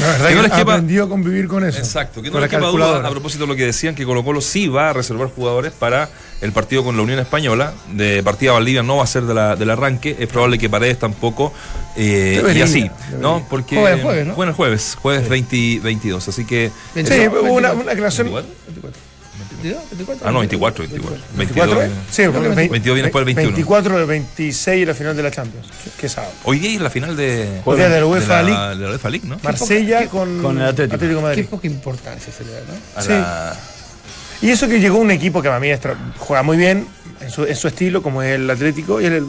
La verdad Que no que aprendió a convivir con eso. Exacto, que no les quepa duda a propósito de lo que decían que Colo Colo sí va a reservar jugadores para el partido con la Unión Española. De partida Valdivia no va a ser de la- del arranque, es probable que Paredes tampoco. eh, y Debería, así, debería. ¿no? Porque. Juega el jueves, ¿no? El jueves, jueves 20 22. Así que. Sí, Eso, hubo una, 24. una aclaración. 24. ¿22? 24, Ah, no, 24, 24. 24, 22. ¿eh? Sí, porque 22 vein- viene después del 21. 24 de 26 la final de la Champions. Que sábado. Hoy día es la final de. Hoy día de la UEFA de la, League. de la UEFA League, ¿no? Marsella con, con el Atlético. Qué Madrid. poca importancia se le da, ¿no? A sí. la- Y eso que llegó un equipo que para mí juega muy bien en su, en su estilo, como es el Atlético, y el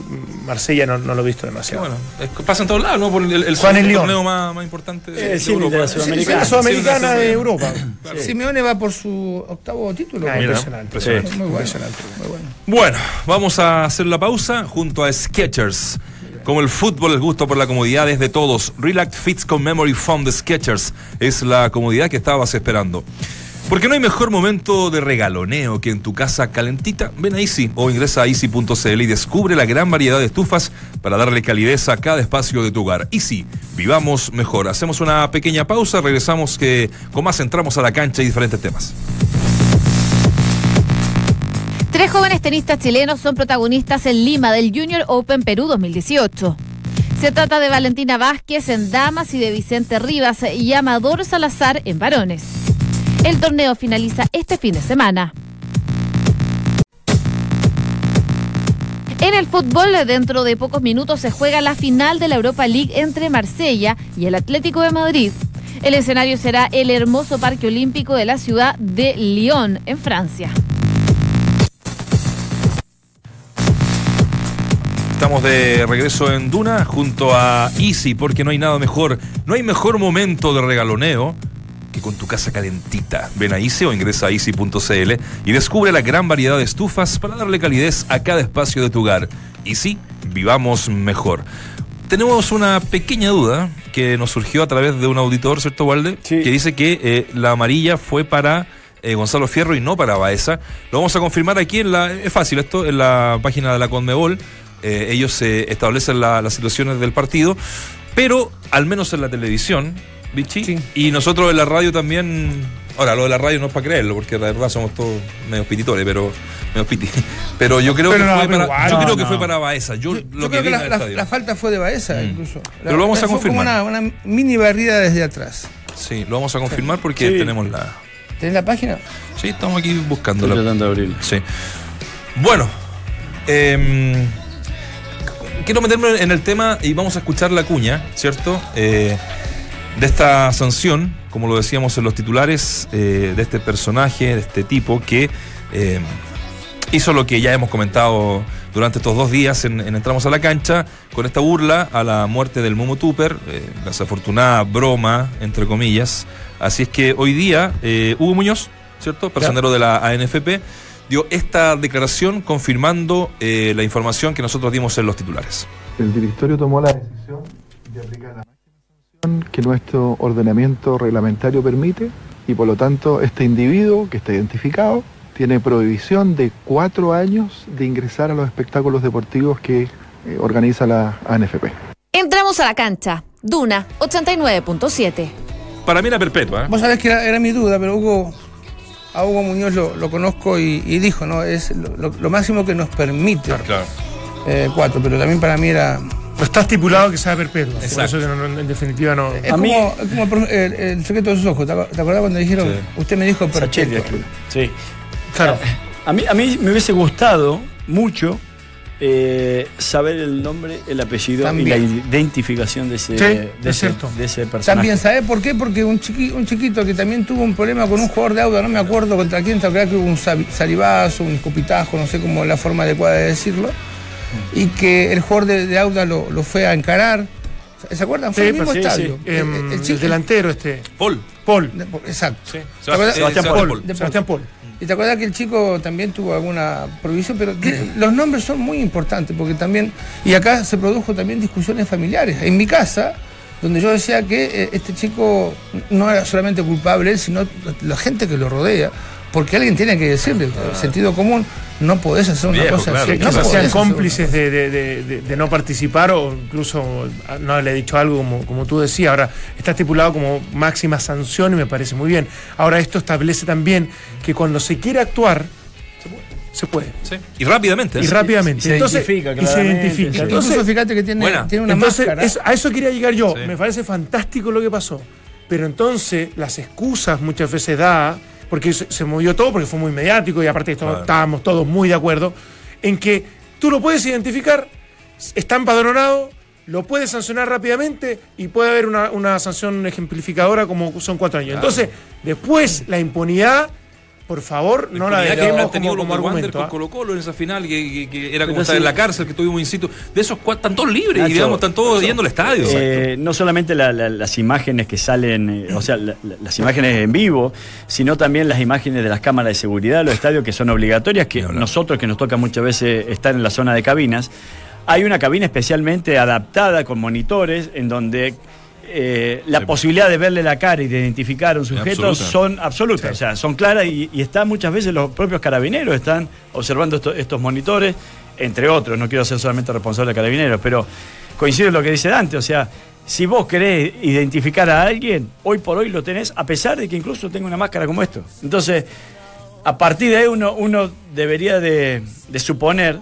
Marsella no, no lo he visto demasiado. bueno, es pasa en todos lados, ¿no? Por el, el, Juan el torneo más, más importante de, Eh, de sí, de la. Sudamericana. la Sudamericana Sí, de sí. Europa. Simeone va por su octavo título. Ah, impresionante. impresionante. Muy bueno. Impresionante. Muy bueno. Bueno, vamos a hacer la pausa junto a Skechers. Como el fútbol, el gusto por la comodidad es de todos. Relax Fits con Memory Foam de Skechers es la comodidad que estabas esperando. Porque no hay mejor momento de regaloneo que en tu casa calentita. Ven a Easy o ingresa a easy.cl y descubre la gran variedad de estufas para darle calidez a cada espacio de tu hogar. Easy, vivamos mejor. Hacemos una pequeña pausa, regresamos que con más entramos a la cancha y diferentes temas. Tres jóvenes tenistas chilenos son protagonistas en Lima del Junior Open Perú 2018. Se trata de Valentina Vázquez en damas y de Vicente Rivas y Amador Salazar en varones. El torneo finaliza este fin de semana. En el fútbol, dentro de pocos minutos se juega la final de la Europa League entre Marsella y el Atlético de Madrid. El escenario será el hermoso Parque Olímpico de la ciudad de Lyon, en Francia. Estamos de regreso en Duna junto a Easy, porque no hay nada mejor, no hay mejor momento de regaloneo que con tu casa calentita. Ven a Easy o ingresa a easy.cl y descubre la gran variedad de estufas para darle calidez a cada espacio de tu hogar. Easy, vivamos mejor. Tenemos una pequeña duda que nos surgió a través de un auditor, ¿cierto, Walde? Sí. Que dice que eh, la amarilla fue para eh, Gonzalo Fierro y no para Baeza. Lo vamos a confirmar aquí en la. Es fácil esto, en la página de la Conmebol. Eh, ellos eh, establecen la- las situaciones del partido, pero al menos en la televisión, Vichy, Sí. y nosotros en la radio también. Ahora, lo de la radio no es para creerlo, porque la verdad somos todos medio pititores, pero. Medio piti. Pero yo creo Pero que no, fue para, igual, yo no, creo que no. fue para Baeza. Yo, Yo, lo yo que creo que la, falta fue de Baeza, Mm. incluso. La- Pero lo vamos a fue como confirmar. Una, una mini barrida desde atrás. Sí, lo vamos a confirmar porque Sí. tenemos la. ¿Tenés la página? Sí, estamos aquí Estoy buscándola. tratando de abrirlo. Sí. Bueno, em, quiero meterme en el tema y vamos a escuchar la cuña, ¿cierto? Eh, de esta sanción, como lo decíamos en los titulares, eh, de este personaje, de este tipo que eh, hizo lo que ya hemos comentado durante estos dos días en, en Entramos a la Cancha, con esta burla a la muerte del Momo Tupper, eh, desafortunada broma, entre comillas. Así es que hoy día, eh, Hugo Muñoz, ¿cierto? Personero de la ANFP, dio esta declaración confirmando la información que nosotros dimos en los titulares. El directorio tomó la decisión de aplicar la que nuestro ordenamiento reglamentario permite y por lo tanto este individuo que está identificado tiene prohibición de cuatro años de ingresar a los espectáculos deportivos que eh, organiza la ANFP. Entramos a la cancha. Duna 89.7. Para mí era perpetua, ¿eh? Vos sabés que era, era mi duda, pero Hugo, a Hugo Muñoz lo, lo conozco y, y dijo, ¿no? Es lo, máximo que nos permite Claro. eh, cuatro, pero también para mí era. No está estipulado que sea perpetua. Por Exacto. eso que no- no- en definitiva no. Es A mí- como, es como el, secreto de sus ojos. ¿Te ac- te acordás cuando dijeron, Sí. usted me dijo Sachet, perpetuo? Sí. Claro. A mí, a mí me hubiese gustado mucho Eh, saber el nombre, el apellido También. y la identificación de ese, Sí, de es ese, de ese personaje. También, ¿sabes por qué? Porque un, chiqui- un chiquito que también tuvo un problema con un jugador de auda, no me acuerdo contra quién, te que hubo un salivazo, un escupitajo, no sé cómo es la forma adecuada de decirlo, y que el jugador de, de auda lo, lo fue a encarar. ¿Se acuerdan? Fue Sí, el mismo sí, sí. estadio. El- Em, el- el el, chico- delantero este. Paul. Paul. de- Exacto. Sebastián Paul. Paul. De Sebastián Paul. Y te acuerdas que el chico también tuvo alguna prohibición, pero los nombres son muy importantes porque también, y acá se produjo también discusiones familiares. En mi casa, donde yo decía que eh, este chico no era solamente culpable él, sino la gente que lo rodea, porque alguien tiene que decirle, el sentido común, no podés hacer una Viejo, cosa claro, así. Que no podés sean cómplices de, de- de- de- de no participar o incluso no haberle dicho algo como, como tú decías. Ahora, está estipulado como máxima sanción y me parece muy bien. Ahora, esto establece también que cuando se quiere actuar, se puede. Sí. Y rápidamente. Y ¿eh? rápidamente. se Entonces, identifica y se identifica. sí. Entonces, fíjate que tiene, tiene una entonces, máscara. eso- a eso quería llegar yo. Sí. Me parece fantástico lo que pasó. Pero entonces, las excusas muchas veces da, porque se, se movió todo, porque fue muy mediático y aparte esto- Claro. estábamos todos muy de acuerdo, en que tú lo puedes identificar, está empadronado, lo puedes sancionar rápidamente y puede haber una, una sanción ejemplificadora como son cuatro años. Entonces, después, la impunidad, por favor, no la que dejemos han tenido como, los como argumento. con ¿ah? Colo Colo en esa final que, que- que era como Pero estar sí. en la cárcel, que tuvimos in situ. De esos cuatro están todos libres y digamos, están todos yendo al estadio. Eh, no solamente la- la- las imágenes que salen, eh, o sea, la- la- las imágenes en vivo, sino también las imágenes de las cámaras de seguridad de los estadios que son obligatorias, que nosotros que nos toca muchas veces estar en la zona de cabinas, hay una cabina especialmente adaptada con monitores en donde eh, la Sí. posibilidad de verle la cara y de identificar a un sujeto absoluta. son absolutas, o sea, son claras y, y están muchas veces los propios carabineros están observando esto- estos monitores, entre otros, no quiero ser solamente responsable de carabineros, pero coincido en lo que dice Dante, o sea, si vos querés identificar a alguien, hoy por hoy lo tenés, a pesar de que incluso tenga una máscara como esto. Entonces, a partir de ahí uno, uno debería de, de suponer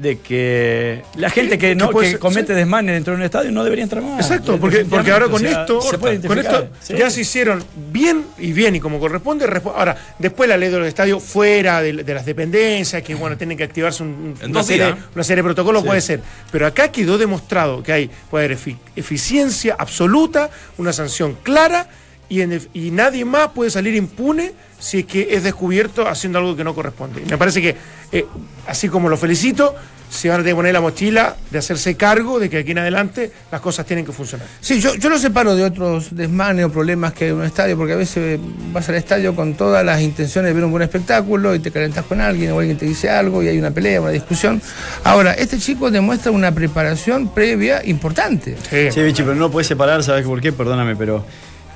de que la gente que, no que ser- comete sí. desmanes dentro de un estadio no debería entrar más. Exacto, porque, porque ahora con esto, o sea, se puede con esto sí. ya se hicieron bien y bien y como corresponde. respo- Ahora, después la ley de los estadios fuera de, de las dependencias, que bueno, tienen que activarse un- una, serie, días. una serie de protocolos, Sí. puede ser. Pero acá quedó demostrado que hay, puede haber efi- eficiencia absoluta, una sanción clara y, en def- y nadie más puede salir impune si es que es descubierto haciendo algo que no corresponde. Y me parece que, eh, así como lo felicito, se van a tener que poner la mochila de hacerse cargo de que aquí en adelante las cosas tienen que funcionar. Sí, yo, yo lo separo de otros desmanes o problemas que hay en un estadio, porque a veces vas al estadio con todas las intenciones de ver un buen espectáculo y te calentas con alguien o alguien te dice algo y hay una pelea, una discusión. Ahora, este chico demuestra una preparación previa importante. Sí. Sí, Vichy, pero no puedes separar, ¿sabes por qué? Perdóname, pero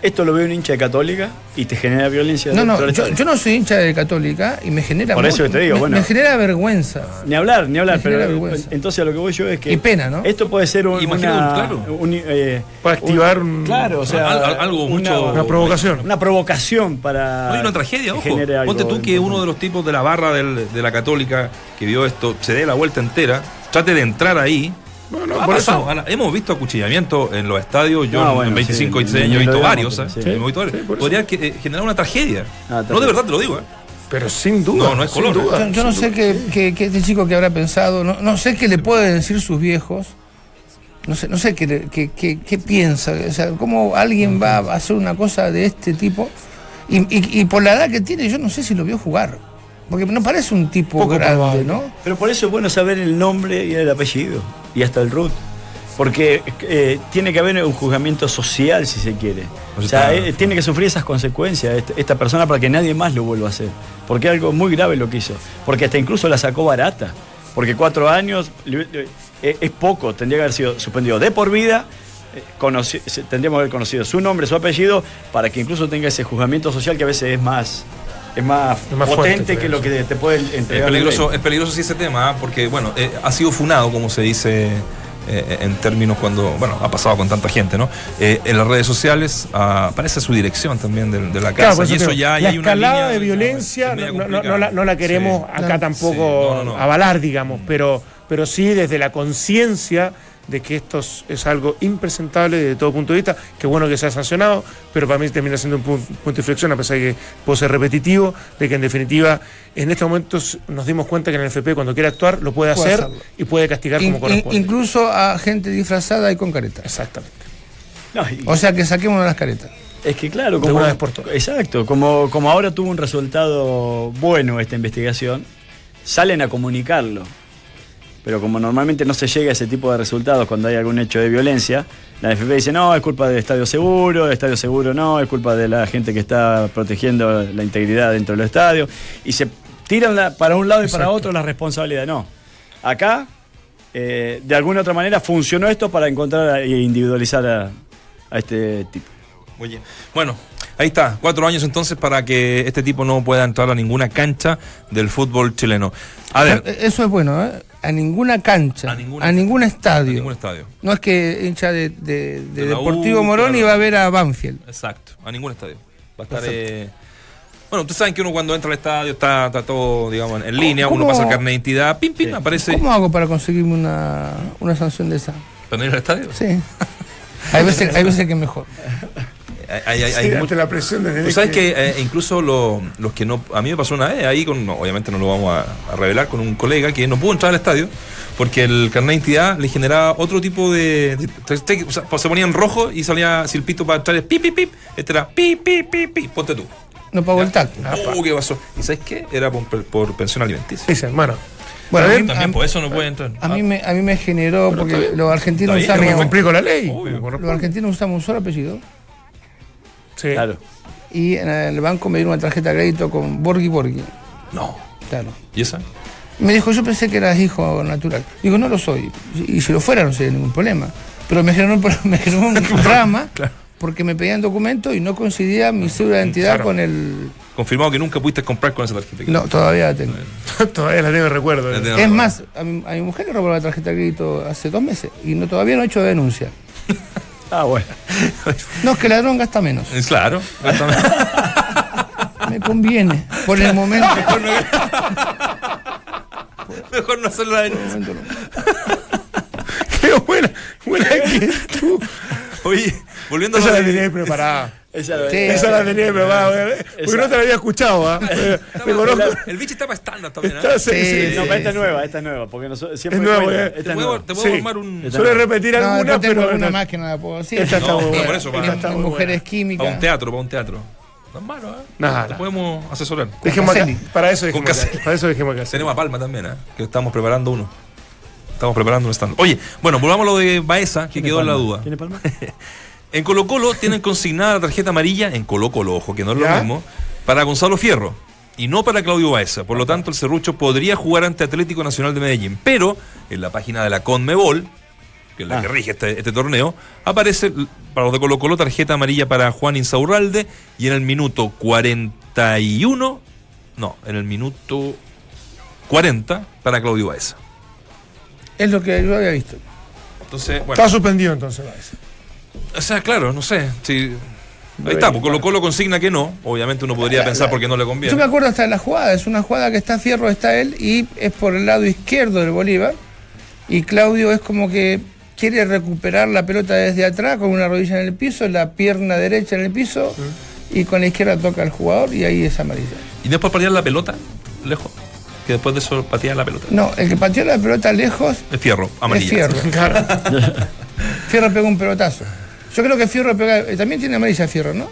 esto lo ve un hincha de Católica y te genera violencia. No, no, yo, no soy hincha de Católica y me genera. Por eso te digo, me, bueno. me genera vergüenza. Ni hablar, ni hablar, Me genera pero vergüenza. entonces a lo que voy yo es que. Y pena, ¿no? Esto puede ser un. Imagino, una- claro. un, eh, Para activar un- Claro, o sea. Al- al- algo mucho- Una provocación. Una provocación para. No hay una tragedia, ojo. genere algo Ponte tú que uno de los tipos de la barra del- de la católica que vio esto se dé la vuelta entera, trate de entrar ahí. No, no, Ha por pasado, eso. Ana, hemos visto acuchillamiento en los estadios. Yo No, en bueno, 25 sí, y 6 años he visto varios. ¿eh? sí. Visto. Sí. Podría que- eh, generar una tragedia. Ah, no, de verdad te lo digo. ¿eh? Pero sin duda. No, no es color. duda, Yo, yo no sé qué, qué- qué este chico que habrá pensado, no, no sé qué le pueden decir sus viejos, no sé, no sé qué, qué, qué- qué piensa, o sea, cómo alguien va a hacer una cosa de este tipo y, y- y por la edad que tiene yo no sé si lo vio jugar, porque no parece un tipo Poco grande, probable. ¿no? Pero por eso es bueno saber el nombre y el apellido. Y hasta el root. Porque eh, tiene que haber un juzgamiento social, si se quiere. O sea, eh, tiene que sufrir esas consecuencias este- esta persona para que nadie más lo vuelva a hacer. Porque es algo muy grave lo que hizo. Porque hasta incluso la sacó barata. Porque cuatro años eh, es poco. Tendría que haber sido suspendido de por vida. conoci- tendríamos que haber conocido su nombre, su apellido, para que incluso tenga ese juzgamiento social que a veces es más, es más, Es más potente fuerte, que lo que te puede entregar. Es peligroso, es peligroso sí ese tema, ¿ah? porque bueno, eh, ha sido funado, como se dice eh, en términos cuando, bueno, ha pasado con tanta gente, ¿no? Eh, en las redes sociales ah, aparece su dirección también de, de la Claro, casa y eso ya la hay una escalada línea de violencia no, no- la, no la queremos Sí. acá tampoco Sí, no, no, no. avalar, digamos, pero, pero sí desde la conciencia de que esto es, es algo impresentable desde todo punto de vista, que bueno que se ha sancionado, pero para mí termina siendo un pun- punto de inflexión, a pesar de que puedo ser repetitivo, de que en definitiva en estos momentos nos dimos cuenta que en el FP cuando quiere actuar lo puede Puede hacer hacerlo. y puede castigar In- como in- corresponde. incluso a gente disfrazada y con careta. Exactamente. No, y- O sea que saquemos las caretas. Es que claro, como, una vez por todas. exacto, como, como ahora tuvo un resultado bueno esta investigación, salen a comunicarlo. Pero como normalmente no se llega a ese tipo de resultados cuando hay algún hecho de violencia, la FP dice, no, es culpa del Estadio Seguro, el Estadio Seguro no, es culpa de la gente que está protegiendo la integridad dentro del estadio. Y se tiran la- para un lado y para otro la responsabilidad. No, acá, eh, de alguna otra manera, funcionó esto para encontrar e individualizar a, a este tipo. Oye, bueno, ahí está, cuatro años entonces para que este tipo no pueda entrar a ninguna cancha del fútbol chileno. A ver, Eso es bueno, ¿eh? A ninguna cancha, A a, ningún a estadio. ningún estadio. No es que hincha de, de- de De la U, Deportivo Morón claro. y va a ver a Banfield. Exacto, a ningún estadio. Va a estar. eh, Bueno, ustedes saben que uno cuando entra al estadio está, está todo, digamos, en línea, uno ¿Cómo- pasa el carnet de identidad, pim, pim, aparece. ¿Cómo hago para conseguirme una, una sanción de esa? ¿Para no ir al estadio? Sí. Hay veces, hay veces que es mejor. Hay, hay- hay Sí, mucho- ante la presión desde Tú sabes que eh, incluso lo- los que no. A mí me pasó una vez ahí, con, no, obviamente no lo vamos a, a revelar, con un colega que no pudo entrar al estadio porque el carnet de identidad le generaba otro tipo de. de- de- o sea, pues se ponía en rojo y salía silpito para entrar, pip, pip, pip. Este era pip, pip, pip, pip. Ponte tú. No pago el tacto. Oh, ¿qué pasó? ¿Y sabes qué? Era por, por pensión alimenticia. Dicen, bueno, Bueno, a mí, También a- por eso no puede entrar. a mí me, a mí me generó, porque los argentinos cumplí con la ley. Obvio. los argentinos usamos un solo apellido Sí. Claro. y en el banco me dieron una tarjeta de crédito con Borghi Borghi. No. Claro. ¿Y esa? Me dijo, yo pensé que eras hijo natural. Digo, no lo soy. Y si lo fuera no sería ningún problema. Pero me generó, me generó un drama porque me pedían documentos y no coincidía mi cédula de identidad Claro. con el... Confirmado que nunca pudiste comprar con esa tarjeta. No, todavía la tengo. Todavía la tengo recuerdo. La eh. tengo. Es más, a mi, a mi mujer le robaron la tarjeta de crédito hace dos meses y no, todavía no he hecho denuncia. Ah, bueno. No, es que ladrón gasta menos. Claro. Me conviene. Por el momento. Mejor no hacerlo la denuncia. por el momento no. Qué buena, buena que tú. Oye, volviendo a la preparada. Esa lo Sí. Esa la tenía preparada. Porque no te la había escuchado, ¿ah? Eh, Me conozco. El bicho está para estándar también. ¿eh? Está- sí, Sí, sí, No, sí. pero esta es nueva, esta es nueva, porque nosotros siempre Es nueva, cuenta, eh. esta Te puedo, te puedo Sí. armar un. Suele repetir No, alguna, no pero. no- más que no la puedo decir. Esta está No, muy no, buena. por eso, para- mujeres buena. químicas. Para un teatro, para un teatro. No es malo, ¿eh? Nada. Te podemos asesorar. Dejemos acá. Para eso dejemos acá. Para eso dejemos acá. Tenemos a Palma también, ¿eh? Que estamos preparando uno. Estamos preparando un stand. Oye, bueno, volvamos a lo de Baeza, que ¿Tiene quedó en la duda. ¿Tiene palma? En Colo Colo tienen consignada la tarjeta amarilla, en Colo Colo, ojo, que no es lo mismo, para Gonzalo Fierro y no para Claudio Baeza. Por lo tanto, el Cerrucho podría jugar ante Atlético Nacional de Medellín. Pero en la página de la Conmebol, que es la Ah. que rige este, este torneo, aparece para los de Colo Colo tarjeta amarilla para Juan Insaurralde y en el minuto 41, no, en el minuto 40 para Claudio Baeza. Es lo que yo había visto. Entonces, bueno. Estaba suspendido entonces. Baez. O sea, claro, no sé. Si... Ahí está, porque Colo Colo consigna que no. Obviamente uno podría pensar porque no le Yo me conviene. acuerdo hasta de la jugada. Es una jugada que está Fierro, está él y es por el lado izquierdo del Bolívar. Y Claudio es como que quiere recuperar la pelota desde atrás con una rodilla en el piso, la pierna derecha en el piso y con la izquierda toca al jugador y ahí es amarilla. Y después patear la pelota, lejos. Que después de eso patea la pelota. No, el que pateó la pelota lejos Es fierro, amarilla. es Fierro. Claro. Fierro pegó un pelotazo. Yo creo que Fierro pega. eh, también tiene amarilla Fierro, ¿no?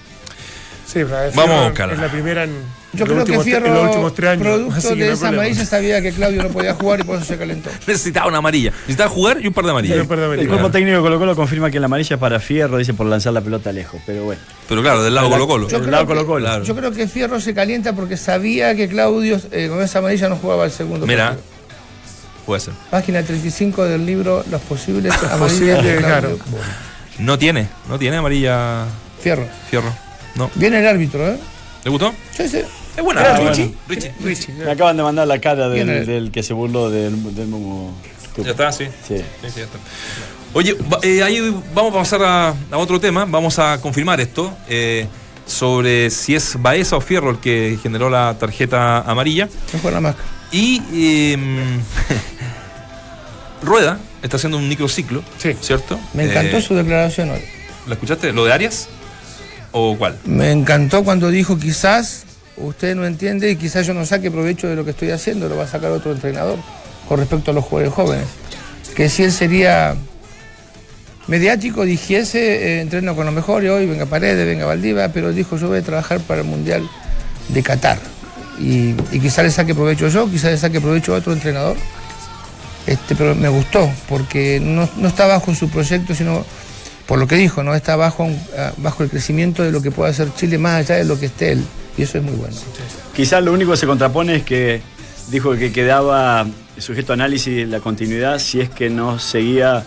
Sí, pero Vamos a. Es la primera en, Yo en los creo que Fierro, en los últimos tres años. producto de no esa amarilla, sabía que Claudio no podía jugar y por eso se calentó. Necesitaba una amarilla. Necesitaba jugar y un par de amarillas. par de El cuerpo técnico de Colo Colo confirma que la amarilla es para Fierro, dice por lanzar la pelota lejos, pero bueno. Pero claro, del lado Colo Colo. Yo El creo lado que- Colo-Colo. Claro. Yo creo que Fierro se calienta porque sabía que Claudio eh, con esa amarilla no jugaba el segundo. Mira, partido. puede ser. Página 35 del libro Las posibles amarillas de Claudio. claro. No tiene, no tiene amarilla Fierro. fierro. No. Viene el árbitro, ¿eh? ¿Le gustó? Sí, sí. Es buena. ¿Era Ah, Richie? bueno. Richie. Richie. Me acaban de mandar la cara ¿Quién del, que se burló del, del Momo. Ya está, sí. Sí. Sí, sí, ya está. Oye, eh, ahí vamos a pasar a, a otro tema, vamos a confirmar esto, eh, sobre si es Baeza o Fierro el que generó la tarjeta amarilla. Mejor la máscara. Y eh, Rueda está haciendo un microciclo, Sí. ¿cierto? Me encantó Eh, su declaración hoy. ¿La escuchaste? ¿Lo de Arias? ¿O cuál? Me encantó cuando dijo quizás usted no entiende y quizás yo no saque provecho de lo que estoy haciendo, lo va a sacar otro entrenador con respecto a los jugadores jóvenes. Que si él sería mediático, dijese, eh, entreno con los mejores hoy, venga Paredes, venga Valdiva, pero dijo yo voy a trabajar para el Mundial de Qatar. Y, y quizás le saque provecho yo, quizás le saque provecho otro entrenador. Este, pero me gustó, porque no, no está bajo su proyecto, sino por lo que dijo, no está bajo, ah, bajo el crecimiento de lo que puede hacer Chile más allá de lo que esté él. Y eso es muy bueno. Quizás lo único que se contrapone es que dijo que quedaba sujeto a análisis la continuidad si es que no seguía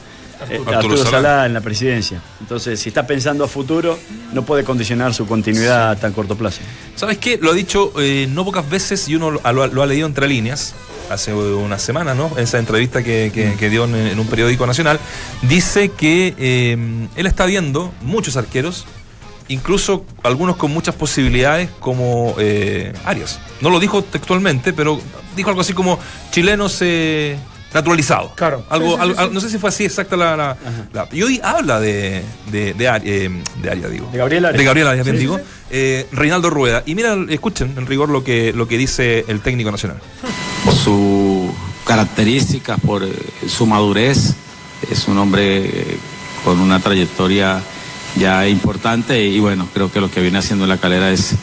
eh, Arturo Arturo, Salá. Salá en la presidencia. Entonces, si está pensando a futuro, no puede condicionar su continuidad a tan corto plazo. ¿Sabes qué? Lo ha dicho eh, no pocas veces y uno lo, lo ha- lo ha leído entre líneas hace una semana, ¿no? Esa entrevista que, que- que dio en, en un periódico nacional. Dice que eh, él está viendo muchos arqueros, incluso algunos con muchas posibilidades como eh, Arias. No lo dijo textualmente, pero dijo algo así como chilenos eh, naturalizados. Claro. Algo, Sí, sí, algo- sí, sí. No sé si fue así exacta la... la- la- y hoy habla de, de, de, Ari- eh, de Arias, digo. De Gabriel Arias. De Gabriel Arias, bien Sí, digo. Eh, Reinaldo Rueda. Y mira, escuchen en rigor lo que, lo que dice el técnico nacional. por sus características, por eh, su madurez. Es un hombre eh, con una trayectoria ya importante y bueno, creo que lo que viene haciendo en la calera es,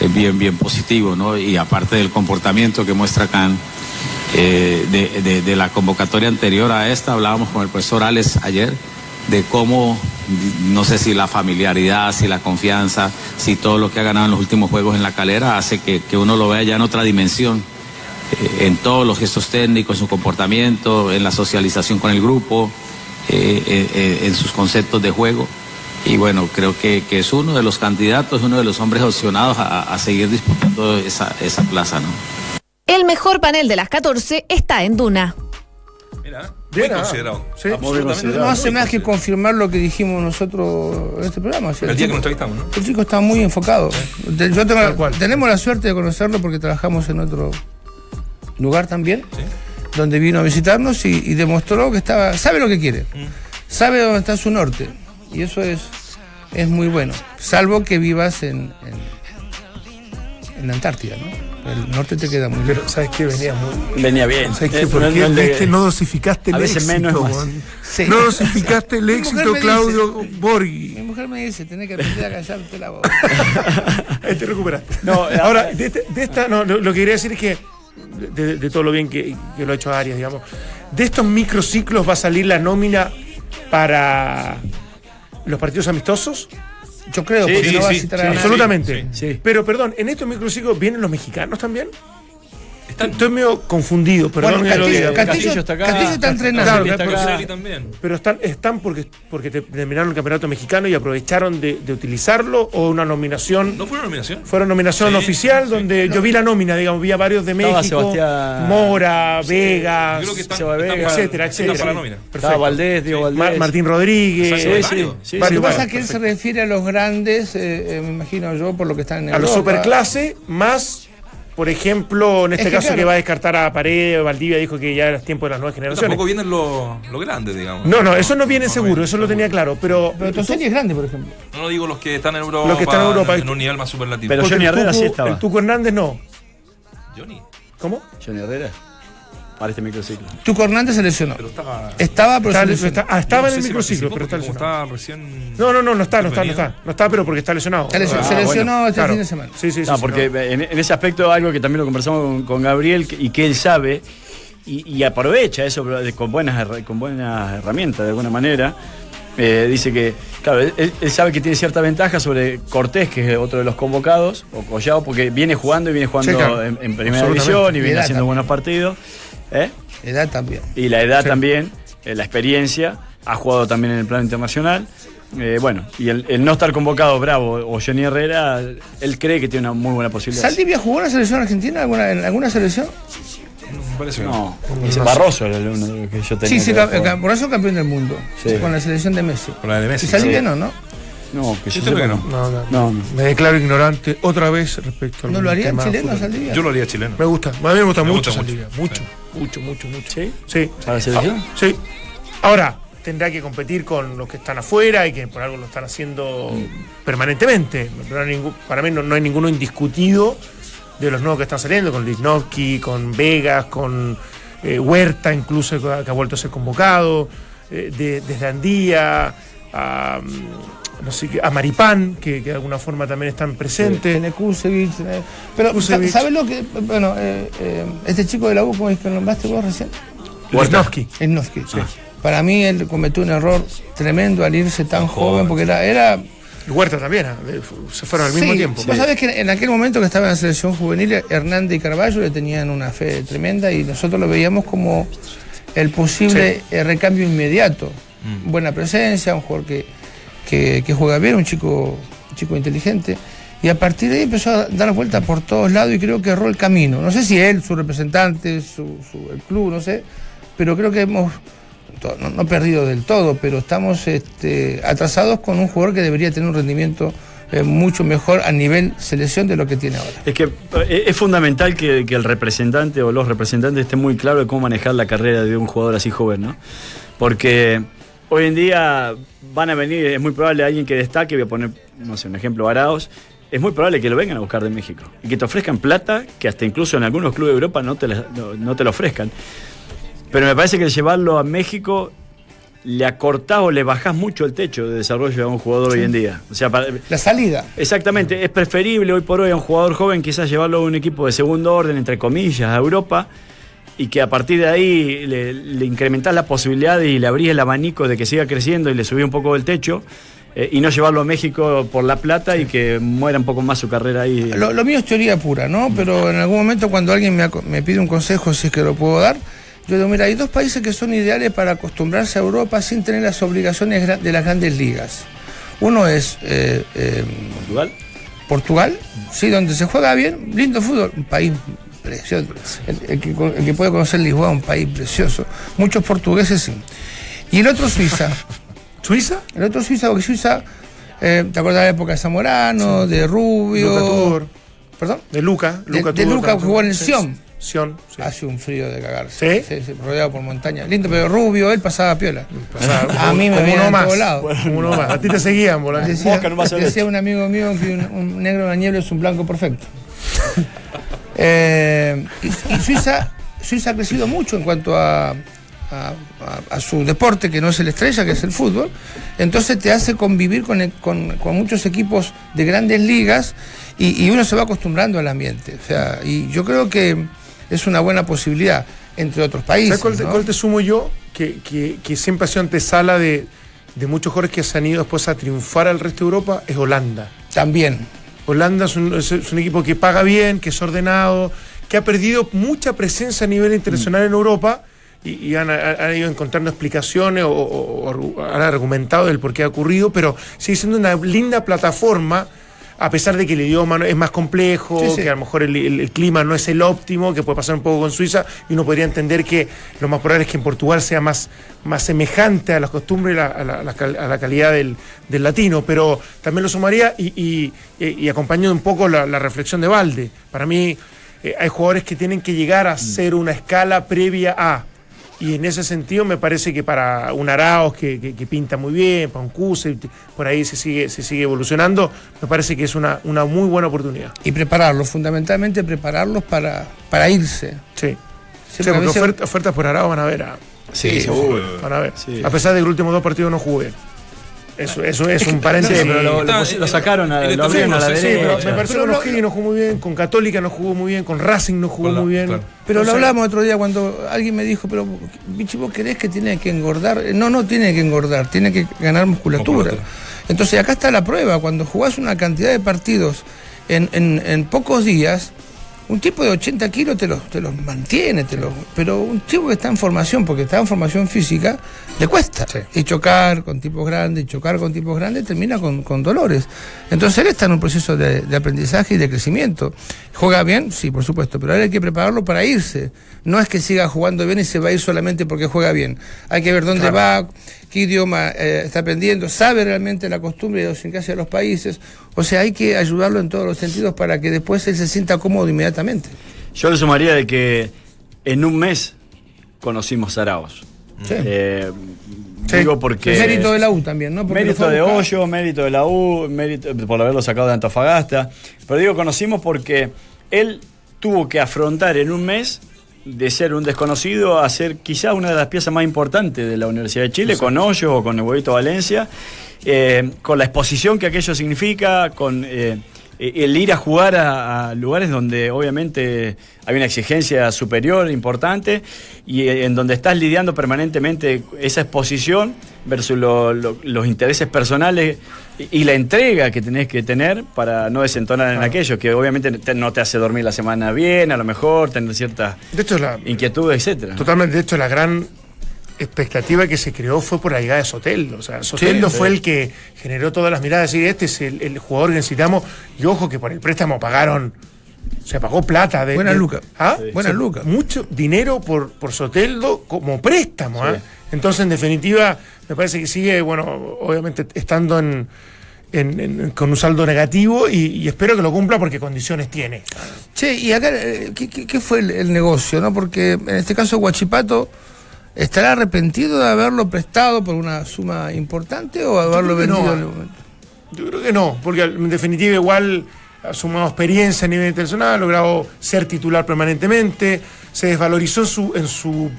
es bien, bien positivo, ¿no? Y aparte del comportamiento que muestra Can, eh, de, de- la convocatoria anterior a esta, hablábamos con el profesor Alex ayer de cómo, no sé si la familiaridad, si la confianza, si todo lo que ha ganado en los últimos juegos en la calera hace que, que uno lo vea ya en otra dimensión eh, en todos los gestos técnicos, en su comportamiento, en la socialización con el grupo, eh, en sus conceptos de juego. Y bueno, creo que, que es uno de los candidatos, uno de los hombres opcionados a, a seguir disputando esa, esa plaza, ¿no? El mejor panel de las 14 está en Duna. Mira, bien ah. considerado. Sí. Muy bien considerado. No hace más que confirmar lo que dijimos nosotros en este programa. o sea, El día que chico- nos entrevistamos, ¿no? El chico está muy enfocado. Yo tengo- cual. tenemos la suerte de conocerlo porque trabajamos en otro lugar también, Sí. donde vino a visitarnos y, y demostró que estaba, sabe lo que quiere, Mm. sabe dónde está su norte. Y eso es, es muy bueno. Salvo que vivas en, en, en la Antártida, ¿no? El norte te queda muy Pero, lejos. ¿sabes qué? Venía muy. Venía bien. ¿Sabes qué? ¿Por no- qué? no le- Es que no dosificaste el éxito. menos es más. weón. Sí. No dosificaste el Mi éxito, mujer me dice- Claudio Mi Borghi. mujer me dice, tenés que aprender a callarte la boca. Ahí te recuperaste. No, eh, Ahora, de, este- de esta, no, lo, lo que quería decir es que, de, de todo lo bien que, que lo ha hecho Arias, digamos, de estos microciclos va a salir la nómina para los partidos amistosos. Yo creo, Sí, porque sí, no va a citar a. Absolutamente. Pero, perdón, en estos microciclos vienen los mexicanos también. Estoy medio confundido, perdón Bueno, lo Castillo. Castillo- Castillo está acá. Castillo está entrenando. Claro, está pero- acá. Roseli también. Pero están, están porque, porque te- terminaron el campeonato mexicano y aprovecharon de, de utilizarlo o una nominación. ¿No fue una nominación? Fueron nominación Sí, oficial sí. donde yo vi la nómina, digamos, vi a varios de Estaba México, Sebastián- Mora, Vegas, Creo que están, Seba están Vega, etcétera, etcétera. para la nómina. Estaba Perfecto. Valdés, Diego Valdés. Ma- Martín Rodríguez, Exacto, Sí, varios. sí, sí. Lo que pasa es que él se refiere a los grandes, eh, eh, me imagino yo, por lo que están en a los superclase, más, por ejemplo, en este Es que caso claro. que va a descartar a Paredes, Valdivia dijo que ya era tiempo de las nuevas Pero generaciones. tampoco vienen los los grandes, digamos. No, no, eso no viene No, seguro, no eso lo tenía claro, pero, Pero es grande, por ejemplo. No, no digo los que están en Europa. Los que están en Europa. En un nivel más superlativo. Pero porque Johnny Herrera Tucu- sí estaba. El Tuco Hernández no. Johnny. ¿Cómo? Johnny Herrera. Para este microciclo. Tuco Hernández se lesionó. Pero estaba. Estaba, pero Está- se lesionó. está- ah, estaba no en el si microciclo, pero está lesionado. estaba recién. No, no, no, no está, no está, no está. No está, pero porque está lesionado. Está lesionado. Ah, se lesionó bueno. este Claro. fin de semana. Sí, sí, sí. No, sí, porque no. en, en ese aspecto algo que también lo conversamos con, con Gabriel y que él sabe y, y aprovecha eso con buenas, con buenas herramientas de alguna manera. Eh, dice que, claro, él, él sabe que tiene cierta ventaja sobre Cortés, que es otro de los convocados, o Collado, porque viene jugando y viene jugando Sí, claro. en, en primera división y viene haciendo también. buenos partidos. ¿Eh? Edad también. Y la edad Sí. también, eh, la experiencia, ha jugado también en el plano internacional. Eh, bueno, y el, el no estar convocado Bravo o Johnny Herrera, él cree que tiene una muy buena posibilidad. ¿Saldivia jugó en la selección argentina alguna, en alguna selección? Parece que No, Barroso era el uno de los que yo tenía. Sí, sí, eso campeón del mundo. Sí. Con la selección de Messi. Con la de Messi. Y Saldivia sí. no, ¿no? No, que Yo yo creo que no. No, no, No, no. Me declaro ignorante otra vez respecto al ¿No lo tema chilenos, fútbol. Saldivia? Yo lo haría chileno. Me gusta, a mí me gusta Me mucho gusta Saldivia, mucho. mucho, mucho, mucho, mucho. ¿Sí? Sí. ¿Para la selección? Sí. Ahora, tendrá que competir con los que están afuera y que por algo lo están haciendo permanentemente. Para mí no, no hay ninguno indiscutido de los nuevos que están saliendo, con Lichnowsky, con Vegas, con eh, Huerta, incluso que ha, vuelto a ser convocado, eh, de- desde Andía, a, mm, no sé, qué, a Maripán, que, que de alguna forma también están presentes. Tiene Kusevich, tiene- Pero, Kusevich. ¿sabes lo que.? Bueno, eh, eh, este chico de la U, ¿cómo es que lo nombraste vos recién? Lichnowsky. Lichnowsky. Para mí él cometió un error tremendo al irse tan joven, porque era. era Y Huerta también, ah, de- se fueron al mismo Sí, tiempo. Vos sabés que en aquel momento que estaba en la selección juvenil, Hernández y Carballo le tenían una fe tremenda y nosotros lo veíamos como el posible eh, recambio inmediato. Buena presencia, un jugador que, que, juega bien, un chico, un chico inteligente. Y a partir de ahí empezó a dar vueltas por todos lados y creo que erró el camino. No sé si él, su representante, su, el club, no sé, pero creo que hemos no, no perdido del todo, pero estamos este, atrasados con un jugador que debería tener un rendimiento eh, mucho mejor a nivel selección de lo que tiene ahora. Es que eh, es fundamental que, que el representante o los representantes estén muy claros de cómo manejar la carrera de un jugador así joven, ¿no? Porque hoy en día van a venir, es muy probable alguien que destaque, voy a poner, no sé, un ejemplo, Araos, es muy probable que lo vengan a buscar de México y que te ofrezcan plata que hasta incluso en algunos clubes de Europa no te la, no, no te lo ofrezcan. Pero me parece que el llevarlo a México le acortás o le bajás mucho el techo de desarrollo a un jugador hoy en día. O sea, para, La salida. Exactamente, es preferible hoy por hoy a un jugador joven quizás llevarlo a un equipo de segundo orden, entre comillas, a Europa, y que a partir de ahí le, le incrementás la posibilidad y le abrís el abanico de que siga creciendo y le subís un poco el techo, eh, y no llevarlo a México por la plata y que muera un poco más su carrera ahí. Lo, lo mío es teoría pura, ¿no? Pero en algún momento cuando alguien me, pide un consejo, si es que lo puedo dar, yo digo, mira, hay dos países que son ideales para acostumbrarse a Europa sin tener las obligaciones de las grandes ligas. Uno es eh, eh, Portugal. Portugal, sí, donde se juega bien, lindo fútbol, un país precioso. El, el que, el que puede conocer Lisboa, un país precioso. Muchos portugueses sí. Y el otro Suiza. ¿Suiza? El otro Suiza, porque Suiza, eh, ¿te acuerdas de la época de Zamorano, de Rubio? Luca Tudor. ¿Perdón? De Luca. De- Luca de Luca jugó en el Sion. Sion, sí. Hace un frío de cagarse. ¿Sí? rodeado por montañas. Lindo, pero Rubio, él pasaba piola. Pasaba a mí me más. uno más. A ti te seguían, volando. Decía, Mosca no un amigo mío que un, un negro en la niebla es un blanco perfecto. Eh, y, y Suiza, Suiza ha crecido mucho en cuanto a, a- a- a su deporte, que no es el estrella, que es el fútbol. Entonces te hace convivir con, el- con- con muchos equipos de grandes ligas y, y uno se va acostumbrando al ambiente. O sea, y yo creo que es una buena posibilidad, entre otros países. ¿Sabes cuál, te- ¿no? cuál te sumo yo? Que, que, que siempre ha sido antesala de, de muchos jugadores que se han ido después a triunfar al resto de Europa, es Holanda. También. Holanda es un, es- un equipo que paga bien, que es ordenado, que ha perdido mucha presencia a nivel internacional en Europa y, y han, han ido encontrando explicaciones o, o- o han argumentado del por qué ha ocurrido, pero sigue siendo una linda plataforma. A pesar de que el idioma es más complejo, Sí, sí. que a lo mejor el, el- el clima no es el óptimo, que puede pasar un poco con Suiza, y uno podría entender que lo más probable es que en Portugal sea más, más semejante a las costumbres a, la, a la cal- a la calidad del, del latino, pero también lo sumaría y, y, y- y acompañando un poco la, la reflexión de Valde. Para mí eh, hay jugadores que tienen que llegar a ser una escala previa a. Y en ese sentido me parece que para un Araos que, que- que pinta muy bien, para un Kuse, por ahí se sigue, se sigue evolucionando, me parece que es una, una muy buena oportunidad. Y prepararlos, fundamentalmente prepararlos para, para irse. Sí. Sí, Sí, porque veces- oferta- ofertas por Araos van a ver. a- Sí, seguro. van a ver. Sí. A pesar de que los últimos dos partidos no jugué. Eso, eso es un Sí, paréntesis. pero lo, lo sacaron, a, el lo abrieron a la sí, Sí, pero derecha. me parece Pero que con O'Higgins no jugó muy bien, con Católica no jugó muy bien, con Racing no jugó muy bien. claro. Pero lo hablamos otro día cuando alguien me dijo, pero Vichy, ¿vos querés que tiene que engordar? No, no tiene que engordar, tiene que ganar musculatura. Musculatura. Entonces acá está la prueba, cuando jugás una cantidad de partidos en, en- en pocos días, un tipo de 80 kilos te los, te los mantiene, te los, pero un tipo que está en formación, porque está en formación física, le cuesta. Y chocar con tipos grandes, chocar con tipos grandes, termina con, con dolores. Entonces él está en un proceso de, de aprendizaje y de crecimiento. ¿Juega bien? Sí, por supuesto, pero ahora hay que prepararlo para irse. No es que siga jugando bien y se va a ir solamente porque juega bien. Hay que ver dónde va, qué idioma eh, está aprendiendo, sabe realmente la costumbre y la idiosincrasia de los países. O sea, hay que ayudarlo en todos los sentidos para que después él se sienta cómodo inmediatamente. Yo le sumaría de que en un mes conocimos Zaraos. Sí. Eh, Sí. Digo porque. Mérito de la U también, ¿no? Porque Mérito de. Hoyo, mérito de la U, mérito por haberlo sacado de Antofagasta. Pero digo, conocimos porque él tuvo que afrontar en un mes de ser un desconocido a ser quizá una de las piezas más importantes de la Universidad de Chile, con Hoyo o con el Huevito Valencia, eh, con la exposición que aquello significa, con eh, el ir a jugar a, a lugares donde obviamente hay una exigencia superior, importante, y eh, en donde estás lidiando permanentemente esa exposición versus lo- lo- los intereses personales y, y la entrega que tenés que tener para no desentonar en aquello, que obviamente te- no te hace dormir la semana bien, a lo mejor tener ciertas inquietudes, etcétera. Totalmente, de hecho, la gran expectativa que se creó fue por la llegada de Soteldo. O sea, Soteldo Sí, fue sí. el que generó todas las miradas. Y este es el, el jugador que necesitamos. Y ojo que por el préstamo pagaron. Se pagó plata. De, Buenas de- lucas. ¿Ah? Sí. Buenas Se- lucas. Mucho dinero por, por Soteldo como préstamo. ¿ah? Entonces, en definitiva, me parece que sigue, bueno, obviamente estando en. en- en- con un saldo negativo y, y espero que lo cumpla porque condiciones tiene. Che, y acá, eh, ¿qué, qué- qué fue el, el negocio? no Porque en este caso Guachipato estará arrepentido de haberlo prestado por una suma importante o haberlo vendido no. en el momento. Yo creo que no, porque en definitiva igual ha sumado experiencia a nivel internacional, ha logrado ser titular permanentemente, se desvalorizó su, en su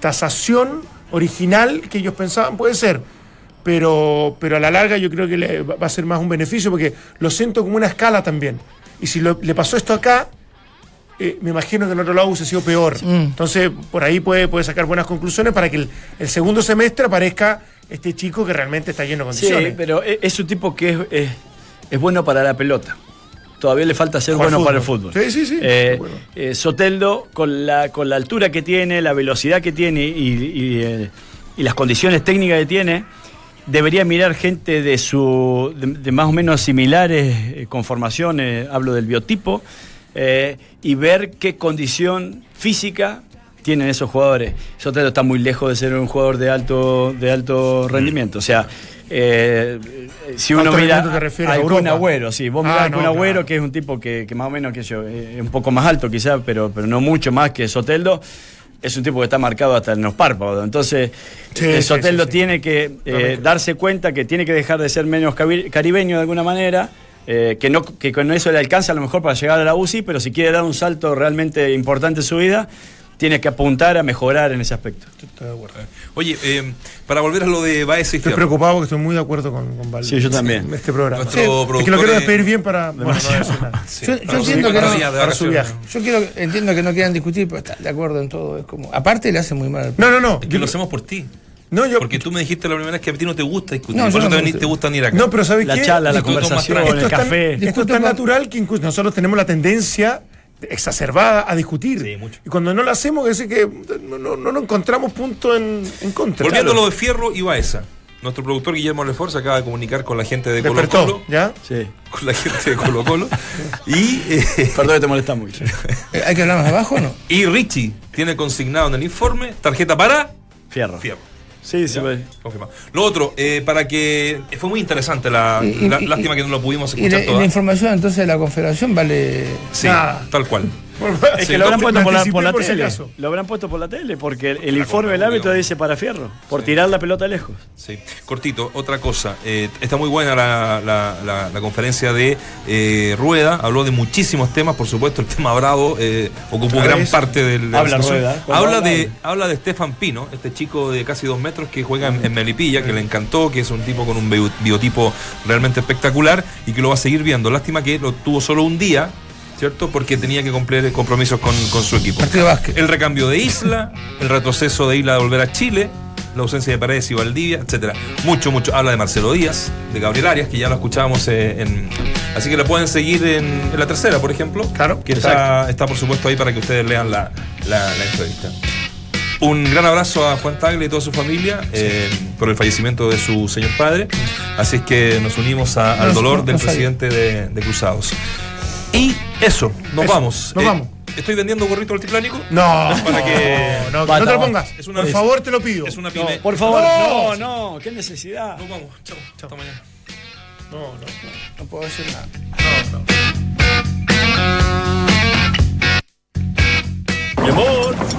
tasación original que ellos pensaban, puede ser, pero, pero a la larga yo creo que le va a ser más un beneficio porque lo siento como una escala también. Y si lo- le pasó esto acá, eh, me imagino que en otro lado hubiese sido peor. Entonces, por ahí puede, puede sacar buenas conclusiones para que el, el segundo semestre aparezca este chico que realmente está lleno de Sí, condiciones. pero e- es un tipo que es, es- es bueno para la pelota. Todavía le falta ser bueno para el fútbol. Sí, sí, sí, Eh, eh, Soteldo, con la, con la altura que tiene, la velocidad que tiene y, y, eh, y las condiciones técnicas que tiene, debería mirar gente de su de, de más o menos similares conformaciones, hablo del biotipo, y ver qué condición física tienen esos jugadores. Soteldo está muy lejos de ser un jugador de alto, de alto rendimiento. O sea, eh, si uno ¿Alto mira te a Kun? Agüero, sí, vos Ah, mirás al no, Kun Agüero, claro. que es un tipo que, que más o menos, que yo, eh, es un poco más alto quizá, pero, pero no mucho más que Soteldo. Es un tipo que está marcado hasta en los párpados. Entonces, Sí, eh, Soteldo sí, sí. tiene que eh, darse cuenta que tiene que dejar de ser menos caribeño de alguna manera. eh, que, no, que con eso le alcanza a lo mejor para llegar a la UCI, pero si quiere dar un salto realmente importante en su vida, tiene que apuntar a mejorar en ese aspecto. Estoy de acuerdo. Oye, eh, para volver a lo de Baez y Estoy Fierro. preocupado porque estoy muy de acuerdo con, con Valde. Sí, yo también. En este programa. Sí, es que lo quiero es- despedir bien para, bueno, no. Sí, Yo- entiendo que no- para su viaje. Yo quiero, entiendo que no quieran discutir, pero están de acuerdo en todo. Es como, aparte le hace muy mal. al- No, no, no. Es que lo hacemos por ti. No, yo, Porque tú me dijiste la primera vez que a ti no te gusta discutir. No, por eso no te, gusta. te gusta venir acá. no, pero ¿sabes La qué? charla, la Discuto más conversación, el café. esto es tan natural que incluso nosotros tenemos la tendencia exacerbada a discutir. Sí, mucho. Y cuando no lo hacemos, es que no, no, encontramos punto en, en contra. Volviendo a Claro. lo de Fierro y Baeza. Nuestro productor Guillermo Lefort se acaba de comunicar con la gente de Colo Colo. ¿ya? Sí. Con la gente de Colo Colo. y, eh, Perdón que te molesta mucho. Eh, ¿Hay que hablar más abajo o no? y Richie tiene consignado en el informe tarjeta para Fierro. Fierro. Sí, sí, Ya, confirmado. Lo otro, eh, para que. Fue muy interesante la, Y- y- la- y- lástima que no lo pudimos Y escuchar la, y toda. la información entonces de la confederación vale. Sí, Nada. tal cual. Es que lo habrán puesto por la, anticipé por la por si tele. Lo habrán puesto por la tele porque el, el informe del árbitro dice para Fierro, por tirar la pelota lejos. Sí. Cortito, otra cosa. eh, está muy buena la, la- la- la conferencia de eh, Rueda. Habló de muchísimos temas, por supuesto, el tema Bravo eh, ocupó gran parte del. de la Habla. Rueda, Habla habla, de, habla. de Stefan Pino, este chico de casi dos metros que juega en, en Melipilla, que le encantó, que es un tipo con un bio- biotipo realmente espectacular y que lo va a seguir viendo. Lástima que lo tuvo solo un día. ¿Cierto? Porque tenía que cumplir compromisos con, con su equipo. Partido de básquet. El recambio de Isla, el retroceso de Isla de volver a Chile, la ausencia de Paredes y Valdivia, etcétera. Mucho, mucho. Habla de Marcelo Díaz, de Gabriel Arias, que ya lo escuchábamos eh, en. Así que la pueden seguir en, en la tercera, por ejemplo. Claro, Que está, está, por supuesto, ahí para que ustedes lean la, la- la entrevista. Un gran abrazo a Juan Tagle y toda su familia eh, por el fallecimiento de su señor padre. Así es que nos unimos a- al dolor del presidente de, de Cruzados. Y eso, nos vamos. Nos eh, vamos. ¿Estoy vendiendo gorrito altiplánico? No. Para que... No, no, no te lo pongas. Es una, por favor, te lo pido. Es una pyme. Por favor. No, no, qué necesidad. Nos vamos. Chao. Chao. Hasta mañana. No, no, no. No puedo decir nada. No, no. Mi amor.